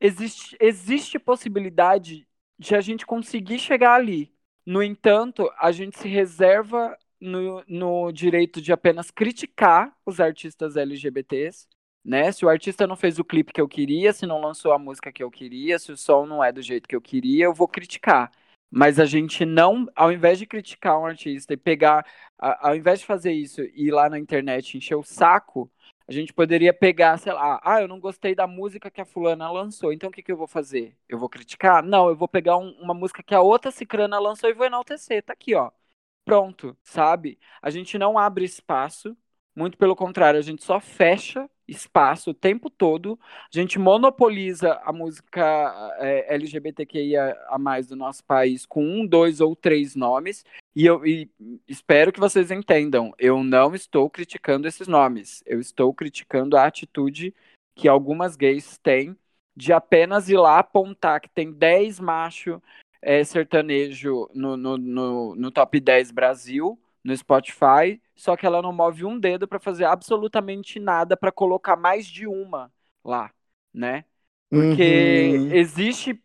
Speaker 2: existe, existe possibilidade de a gente conseguir chegar ali. No entanto, a gente se reserva no, no direito de apenas criticar os artistas LGBTs, né? Se o artista não fez o clipe que eu queria, se não lançou a música que eu queria, se o som não é do jeito que eu queria, eu vou criticar. Mas a gente não, ao invés de criticar um artista e pegar, ao invés de fazer isso e ir lá na internet encher o saco, a gente poderia pegar, sei lá, ah, eu não gostei da música que a fulana lançou, então o que, que eu vou fazer? Eu vou criticar? Não, eu vou pegar um, uma música que a outra cicrana lançou e vou enaltecer, tá aqui, ó. Pronto, sabe? A gente não abre espaço, muito pelo contrário, a gente só fecha espaço o tempo todo. A gente monopoliza a música é, LGBTQIA a mais do nosso país com um, dois ou três nomes. E eu e espero que vocês entendam. Eu não estou criticando esses nomes. Eu estou criticando a atitude que algumas gays têm de apenas ir lá apontar que tem 10 machos é, sertanejo no, no, no, no top 10 Brasil no Spotify, só que ela não move um dedo para fazer absolutamente nada para colocar mais de uma lá, né? Porque uhum. existe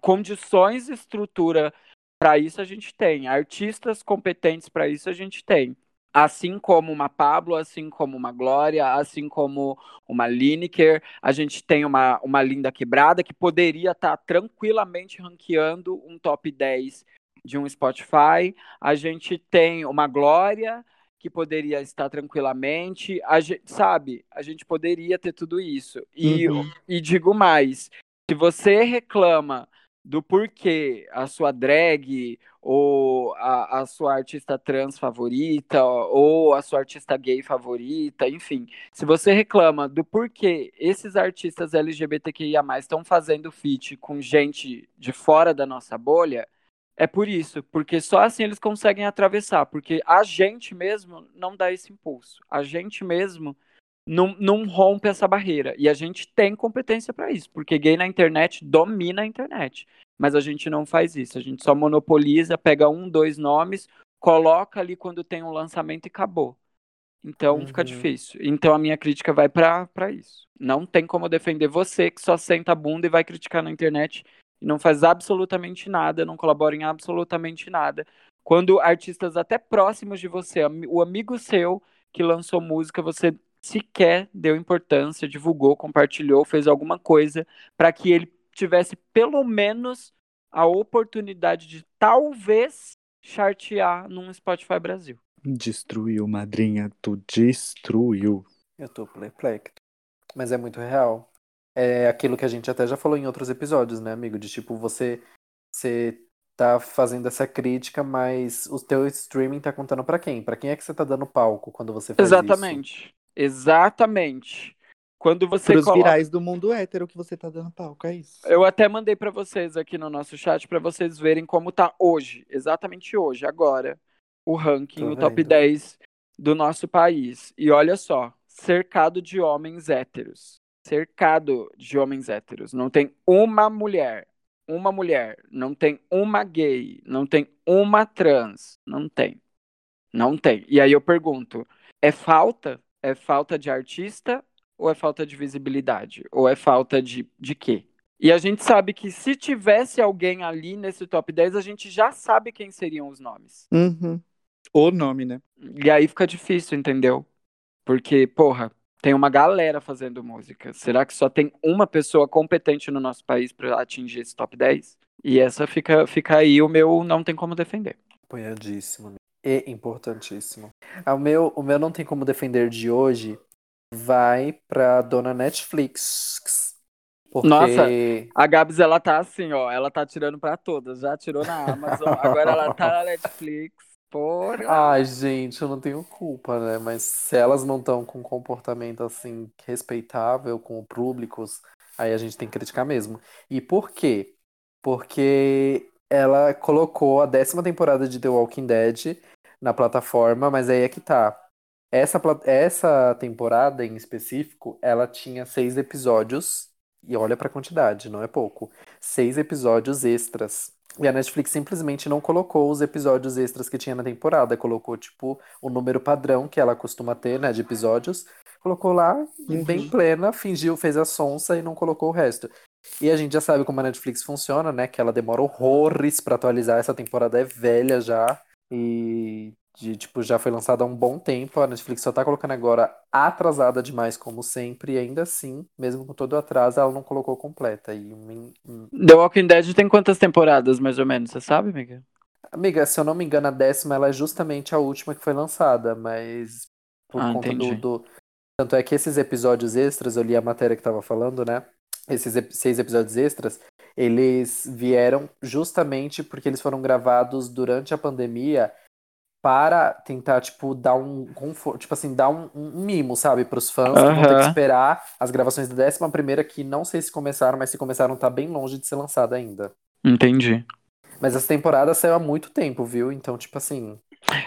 Speaker 2: condições e estrutura para isso a gente tem, artistas competentes para isso a gente tem. Assim como uma Pablo, assim como uma Glória, assim como uma Lineker, a gente tem uma, uma Linda Quebrada que poderia estar tá tranquilamente ranqueando um top 10 de um Spotify, a gente tem uma Glória que poderia estar tranquilamente, a gente, sabe? A gente poderia ter tudo isso. E, uhum. e digo mais, se você reclama do porquê a sua drag ou a, a, sua artista trans favorita ou a sua artista gay favorita, enfim, se você reclama do porquê esses artistas LGBTQIA+ estão fazendo feat com gente de fora da nossa bolha, é por isso, porque só assim eles conseguem atravessar, porque a gente mesmo não dá esse impulso. A gente mesmo não, não rompe essa barreira. E a gente tem competência para isso, porque gay na internet domina a internet. Mas a gente não faz isso. A gente só monopoliza, pega um, dois nomes, coloca ali quando tem um lançamento e acabou. Então uhum. fica difícil. Então a minha crítica vai para isso. Não tem como defender você que só senta a bunda e vai criticar na internet e não faz absolutamente nada, não colabora em absolutamente nada. Quando artistas até próximos de você, o amigo seu que lançou música, você sequer deu importância, divulgou, compartilhou, fez alguma coisa para que ele tivesse pelo menos a oportunidade de talvez chartear num Spotify Brasil.
Speaker 3: Destruiu, madrinha, tu destruiu.
Speaker 1: Eu tô perplexo. Mas é muito real é aquilo que a gente até já falou em outros episódios, né, amigo? De tipo, você, você tá fazendo essa crítica, mas o teu streaming tá contando para quem? Para quem é que você tá dando palco quando você faz
Speaker 2: Exatamente.
Speaker 1: isso?
Speaker 2: Exatamente. Quando você
Speaker 3: Pros coloca... virais do mundo hétero que você tá dando palco, é isso.
Speaker 2: Eu até mandei para vocês aqui no nosso chat para vocês verem como tá hoje, exatamente hoje, agora, o ranking, Tô o top 10 do nosso país. E olha só, cercado de homens héteros cercado de homens héteros. Não tem uma mulher, uma mulher, não tem uma gay, não tem uma trans, não tem. Não tem. E aí eu pergunto, é falta? É falta de artista ou é falta de visibilidade? Ou é falta de, de quê? E a gente sabe que se tivesse alguém ali nesse top 10, a gente já sabe quem seriam os nomes.
Speaker 3: Uhum. O nome, né?
Speaker 2: E aí fica difícil, entendeu? Porque, porra, tem uma galera fazendo música. Será que só tem uma pessoa competente no nosso país para atingir esse top 10? E essa fica, fica aí o meu não tem como defender.
Speaker 1: Apoiadíssimo. E importantíssimo. Ah, o meu, o meu não tem como defender de hoje vai para dona Netflix. Porque...
Speaker 2: Nossa. A Gabs, ela tá assim, ó. Ela tá tirando pra todas. Já tirou na Amazon, agora ela tá na Netflix. Porra.
Speaker 1: Ai, gente, eu não tenho culpa, né? Mas se elas não estão com um comportamento assim respeitável com públicos, aí a gente tem que criticar mesmo. E por quê? Porque ela colocou a décima temporada de The Walking Dead na plataforma, mas aí é que tá. Essa, essa temporada em específico, ela tinha seis episódios, e olha pra quantidade, não é pouco. Seis episódios extras. E a Netflix simplesmente não colocou os episódios extras que tinha na temporada. Colocou, tipo, o número padrão que ela costuma ter, né, de episódios. Colocou lá, uhum. bem plena, fingiu, fez a sonsa e não colocou o resto. E a gente já sabe como a Netflix funciona, né? Que ela demora horrores para atualizar. Essa temporada é velha já. E de, tipo, já foi lançada há um bom tempo. A Netflix só tá colocando agora atrasada demais, como sempre, e ainda assim, mesmo com todo o atraso, ela não colocou completa. E um,
Speaker 2: um... The Walking Dead tem quantas temporadas, mais ou menos? Você sabe, amiga?
Speaker 1: Amiga, se eu não me engano, a décima ela é justamente a última que foi lançada, mas por ah, conta do, do, Tanto é que esses episódios extras, eu li a matéria que tava falando, né? Esses seis episódios extras, eles vieram justamente porque eles foram gravados durante a pandemia para tentar, tipo, dar um conforto, tipo assim, dar um, um mimo, sabe, pros fãs que vão ter que esperar as gravações da décima primeira, que não sei se começaram, mas se começaram, tá bem longe de ser lançada ainda.
Speaker 2: Entendi.
Speaker 1: Mas essa temporada saiu há muito tempo, viu? Então, tipo assim.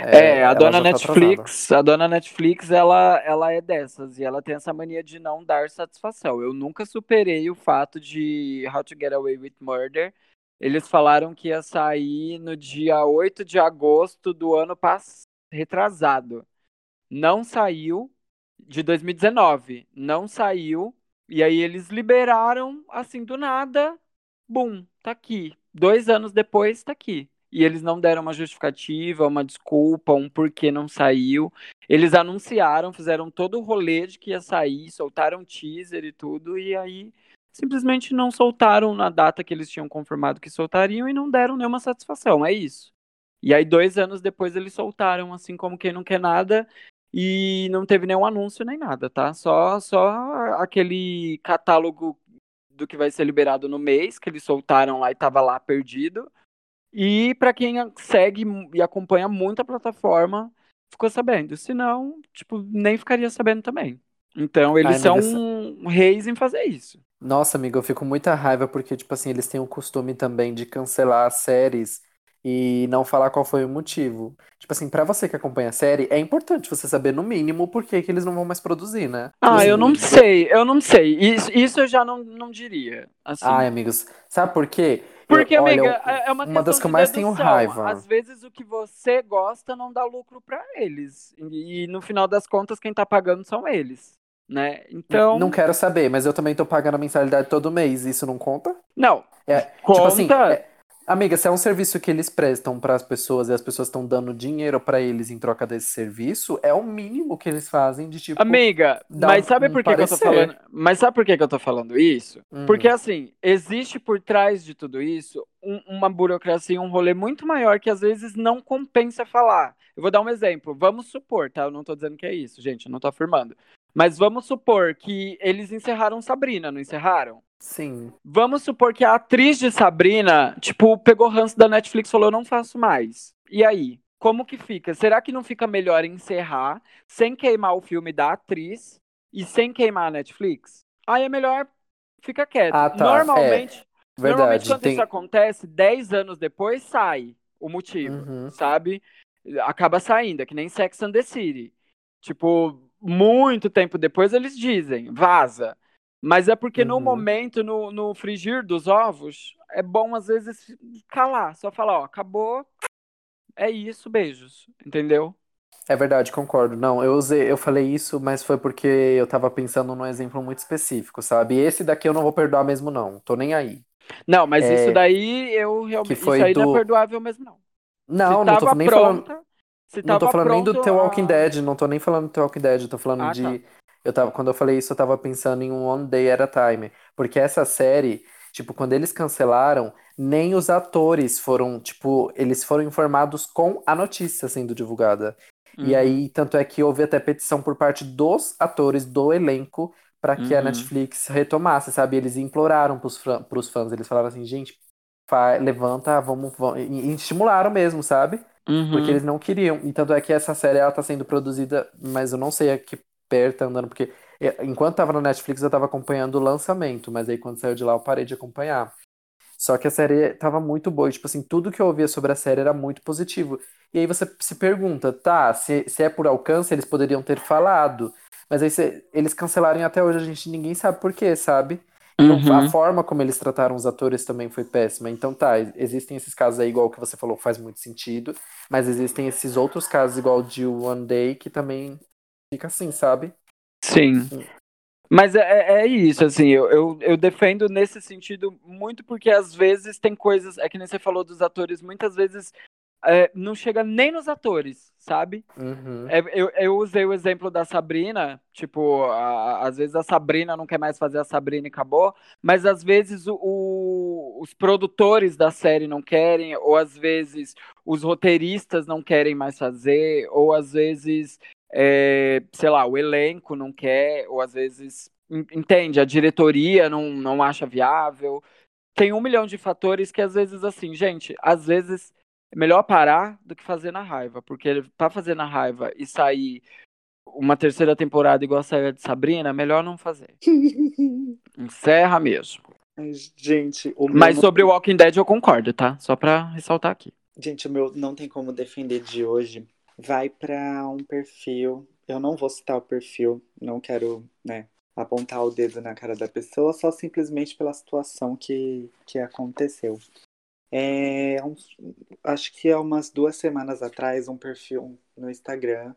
Speaker 2: É, é a dona tá Netflix, tá a dona Netflix, ela, ela é dessas, e ela tem essa mania de não dar satisfação. Eu nunca superei o fato de How to Get Away with Murder eles falaram que ia sair no dia 8 de agosto do ano passado, retrasado. Não saiu, de 2019. Não saiu. E aí eles liberaram, assim, do nada. Bum, tá aqui. Dois anos depois, tá aqui. E eles não deram uma justificativa, uma desculpa, um porquê não saiu. Eles anunciaram, fizeram todo o rolê de que ia sair, soltaram teaser e tudo, e aí simplesmente não soltaram na data que eles tinham confirmado que soltariam e não deram nenhuma satisfação. É isso. E aí, dois anos depois, eles soltaram, assim como quem não quer nada, e não teve nenhum anúncio nem nada, tá? Só, só aquele catálogo do que vai ser liberado no mês, que eles soltaram lá e tava lá perdido. E para quem segue e acompanha muito a plataforma, ficou sabendo. Se não, tipo, nem ficaria sabendo também. Então, eles Ai, são essa... reis em fazer isso.
Speaker 1: Nossa, amigo, eu fico muita raiva porque, tipo assim, eles têm o costume também de cancelar séries e não falar qual foi o motivo. Tipo assim, pra você que acompanha a série, é importante você saber, no mínimo, por que, que eles não vão mais produzir, né?
Speaker 2: Ah, eu não sei, eu não sei. Isso, isso eu já não, não diria. Assim.
Speaker 1: Ai, amigos, sabe por quê?
Speaker 2: Porque, eu, amiga, olha, é uma,
Speaker 1: uma das que eu mais tenho raiva.
Speaker 2: Às vezes o que você gosta não dá lucro para eles. E, e no final das contas, quem tá pagando são eles né? Então.
Speaker 1: Não quero saber, mas eu também tô pagando a mensalidade todo mês. Isso não conta?
Speaker 2: Não.
Speaker 1: É, conta. Tipo assim, é, amiga, se é um serviço que eles prestam para as pessoas e as pessoas estão dando dinheiro para eles em troca desse serviço, é o mínimo que eles fazem de tipo.
Speaker 2: Amiga, mas sabe um, por que, que, eu tô falando? Mas sabe por que, que eu tô falando isso? Hum. Porque assim, existe por trás de tudo isso um, uma burocracia, um rolê muito maior que às vezes não compensa falar. Eu vou dar um exemplo. Vamos supor, tá? Eu não tô dizendo que é isso, gente, eu não tô afirmando. Mas vamos supor que eles encerraram Sabrina, não encerraram?
Speaker 1: Sim.
Speaker 2: Vamos supor que a atriz de Sabrina, tipo, pegou ranço da Netflix e falou: eu não faço mais. E aí? Como que fica? Será que não fica melhor encerrar sem queimar o filme da atriz e sem queimar a Netflix? Aí é melhor fica quieto. Ah, tá. Normalmente, é. Verdade, normalmente quando tem... isso acontece, 10 anos depois sai o motivo, uhum. sabe? Acaba saindo, é que nem Sex and the City. Tipo, muito tempo depois eles dizem, vaza. Mas é porque uhum. no momento, no, no frigir dos ovos, é bom às vezes calar, só falar, ó, acabou, é isso, beijos, entendeu?
Speaker 1: É verdade, concordo. Não, eu usei, eu falei isso, mas foi porque eu tava pensando num exemplo muito específico, sabe? Esse daqui eu não vou perdoar mesmo, não. Tô nem aí.
Speaker 2: Não, mas é... isso daí eu realmente. Isso aí do... não é perdoável mesmo, não.
Speaker 1: Não, não tô nem pronta, falando. Não tô falando nem do The Walking. Dead, não tô nem falando do The Walking Dead, tô falando ah, de. Tá. Eu tava, quando eu falei isso, eu tava pensando em um One Day at a Time. Porque essa série, tipo, quando eles cancelaram, nem os atores foram, tipo, eles foram informados com a notícia sendo divulgada. Uhum. E aí, tanto é que houve até petição por parte dos atores do elenco para que a
Speaker 2: Uhum.
Speaker 1: Netflix retomasse, sabe? Eles imploraram pros, pros fãs, eles falaram assim, gente, levanta, vamos, vamos, e e estimularam mesmo, sabe?
Speaker 2: Uhum.
Speaker 1: Porque eles não queriam. E tanto é que essa série ela tá sendo produzida, mas eu não sei a que tá andando, porque eh, enquanto tava no Netflix eu tava acompanhando o lançamento, mas aí quando saiu de lá eu parei de acompanhar. Só que a série tava muito boa, e, tipo assim, tudo que eu ouvia sobre a série era muito positivo. E aí você se pergunta, tá, se, se é por alcance, eles poderiam ter falado. Mas aí você- eles cancelaram e até hoje a gente ninguém sabe por quê, sabe?
Speaker 2: Uhum.
Speaker 1: a forma como eles trataram os atores também foi péssima. Então tá, existem esses casos aí, igual que você falou, faz muito sentido. Mas existem esses outros casos, igual o de One Day, que também fica assim, sabe?
Speaker 2: Sim. Mas é, é- é isso, assim, eu, eu, eu defendo nesse sentido muito porque às vezes tem coisas, é que nem você falou dos atores, muitas vezes é, não chega nem nos atores, sabe?
Speaker 1: Uhum.
Speaker 2: É, eu, eu usei o exemplo da Sabrina, tipo, a- às vezes a Sabrina não quer mais fazer a Sabrina e acabou, mas às vezes o- o- os produtores da série não querem, ou às vezes os roteiristas não querem mais fazer, ou às vezes, é, sei lá, o elenco não quer, ou às vezes, en- entende, a diretoria não, não acha viável. Tem um milhão de fatores que às vezes, assim, gente, às vezes é melhor parar do que fazer na raiva, porque pra fazer na raiva e sair uma terceira temporada igual a de Sabrina, melhor não fazer. Encerra mesmo.
Speaker 3: Gente, o
Speaker 2: Mas sobre o Walking Dead eu concordo, tá? Só pra ressaltar aqui.
Speaker 3: Gente, o meu não tem como defender de hoje. Vai pra um perfil. Eu não vou citar o perfil, não quero, né, apontar o dedo na cara da pessoa, só simplesmente pela situação que, que aconteceu. É, acho que há umas duas semanas atrás, um perfil no Instagram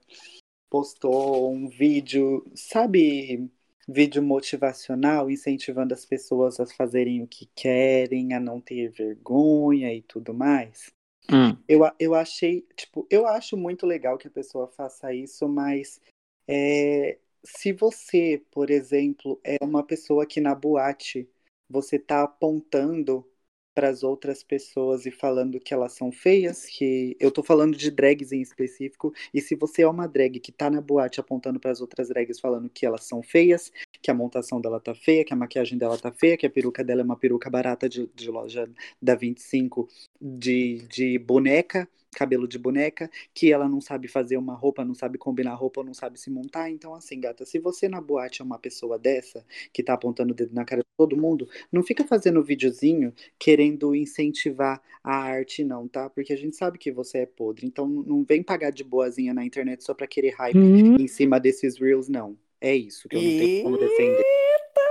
Speaker 3: postou um vídeo, sabe, vídeo motivacional, incentivando as pessoas a fazerem o que querem, a não ter vergonha e tudo mais.
Speaker 2: Hum.
Speaker 3: Eu, eu achei, tipo, eu acho muito legal que a pessoa faça isso, mas é, se você, por exemplo, é uma pessoa que na boate você tá apontando para as outras pessoas e falando que elas são feias, que eu tô falando de drags em específico, e se você é uma drag que tá na boate apontando para as outras drags falando que elas são feias, que a montação dela tá feia, que a maquiagem dela tá feia, que a peruca dela é uma peruca barata de, de loja da 25 de, de boneca, cabelo de boneca, que ela não sabe fazer uma roupa, não sabe combinar roupa, não sabe se montar. Então, assim, gata, se você na boate é uma pessoa dessa, que tá apontando o dedo na cara de todo mundo, não fica fazendo videozinho querendo incentivar a arte, não, tá? Porque a gente sabe que você é podre. Então, não vem pagar de boazinha na internet só pra querer hype em cima desses reels, não. É isso que eu não tenho como defender.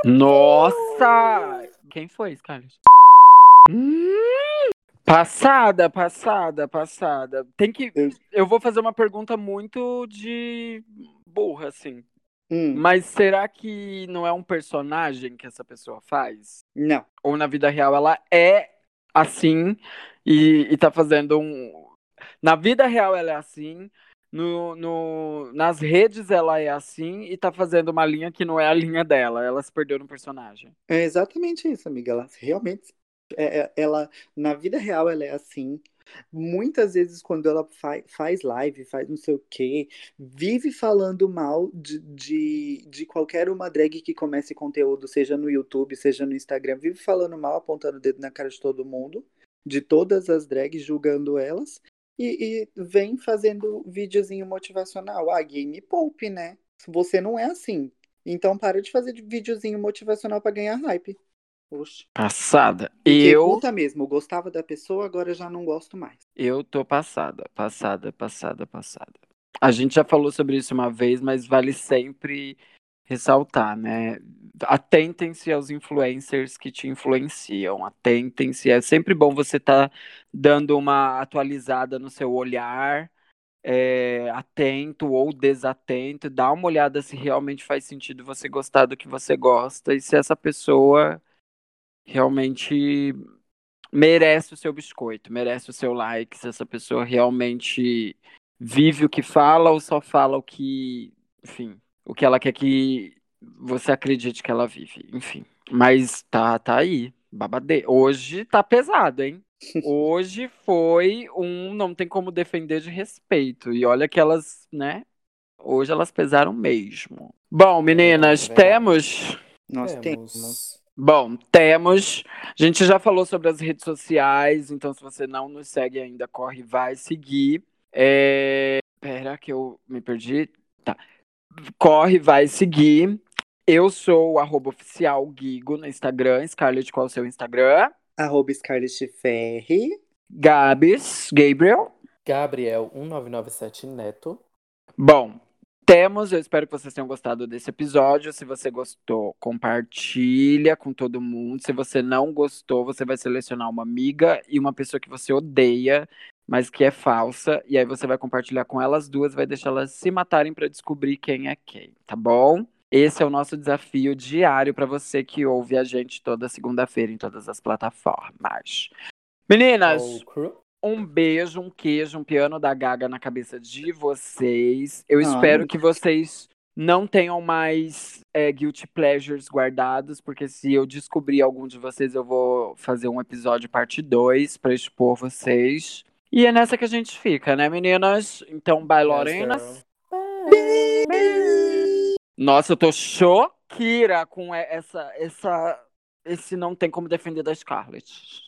Speaker 2: Nossa! Quem foi, Scarlett? Hum, Passada, passada, passada. Tem que.
Speaker 3: Eu-
Speaker 2: Eu vou fazer uma pergunta muito de burra, assim.
Speaker 3: Hum,
Speaker 2: Mas será que não é um personagem que essa pessoa faz?
Speaker 3: não.
Speaker 2: Ou na vida real ela é assim e, e tá fazendo um. Na vida real ela é assim, no, no, nas redes ela é assim e tá fazendo uma linha que não é a linha dela. Ela se perdeu no personagem.
Speaker 3: É exatamente isso, amiga. Ela realmente, é- é- ela na vida real ela é assim. Muitas vezes quando ela fa- faz live, faz não sei o quê, vive falando mal de, de, de qualquer uma drag que comece conteúdo, seja no YouTube, seja no Instagram, vive falando mal, apontando o dedo na cara de todo mundo, de todas as drags, julgando elas, e, e vem fazendo videozinho motivacional. Ah, game poupe, né? Você não é assim. Então para de fazer videozinho motivacional pra ganhar hype. Oxe.
Speaker 2: Passada.
Speaker 3: Fiquei
Speaker 2: Eu,
Speaker 3: puta mesmo, gostava da pessoa, agora já não gosto mais.
Speaker 2: eu tô passada, passada, passada, passada. A gente já falou sobre isso uma vez, mas vale sempre ressaltar, né? Atentem-se aos influencers que te influenciam. Atentem-se. É sempre bom você estar dando uma atualizada no seu olhar, é, atento ou desatento. Dá uma olhada se realmente faz sentido você gostar do que você gosta e se essa pessoa realmente merece o seu biscoito, merece o seu like, se essa pessoa realmente vive o que fala ou só fala o que, enfim, o que ela quer que você acredite que ela vive, enfim. Mas tá, tá aí, babade. Hoje tá pesado, hein? Hoje foi um não tem como defender de respeito. E olha que elas, né? Hoje elas pesaram mesmo. Bom, meninas,
Speaker 1: É,
Speaker 2: temos.
Speaker 3: Nós temos.
Speaker 2: Bom, temos. A gente já falou sobre as redes sociais, então se você não nos segue ainda, corre e vai seguir. É... Pera que eu me perdi. Tá. Corre, vai seguir. Eu sou o arroba oficial Guigo no Instagram. Scarlett, qual é o seu Instagram?
Speaker 3: Arroba Scarlett Ferri.
Speaker 2: Gabs, Gabriel.
Speaker 1: Gabriel 1997 Neto.
Speaker 2: Bom, temos, eu espero que vocês tenham gostado desse episódio. Se você gostou, compartilha com todo mundo. Se você não gostou, você vai selecionar uma amiga e uma pessoa que você odeia, mas que é falsa. E aí você vai compartilhar com elas duas, vai deixar elas se matarem para descobrir quem é quem, tá bom? Esse é o nosso desafio diário para você que ouve a gente toda segunda-feira em todas as plataformas. Meninas,
Speaker 1: O crew.
Speaker 2: Um beijo, um queijo, um piano da Gaga na cabeça de vocês. Eu
Speaker 3: Ai.
Speaker 2: espero que vocês não tenham mais é, guilty pleasures guardados, porque se eu descobrir algum de vocês, eu vou fazer um episódio parte 2 pra expor vocês. E é nessa que a gente fica, né, meninas? Então, bye, Lorenas. Nossa, eu tô choqueira com essa, essa, esse não tem como defender da Scarlett.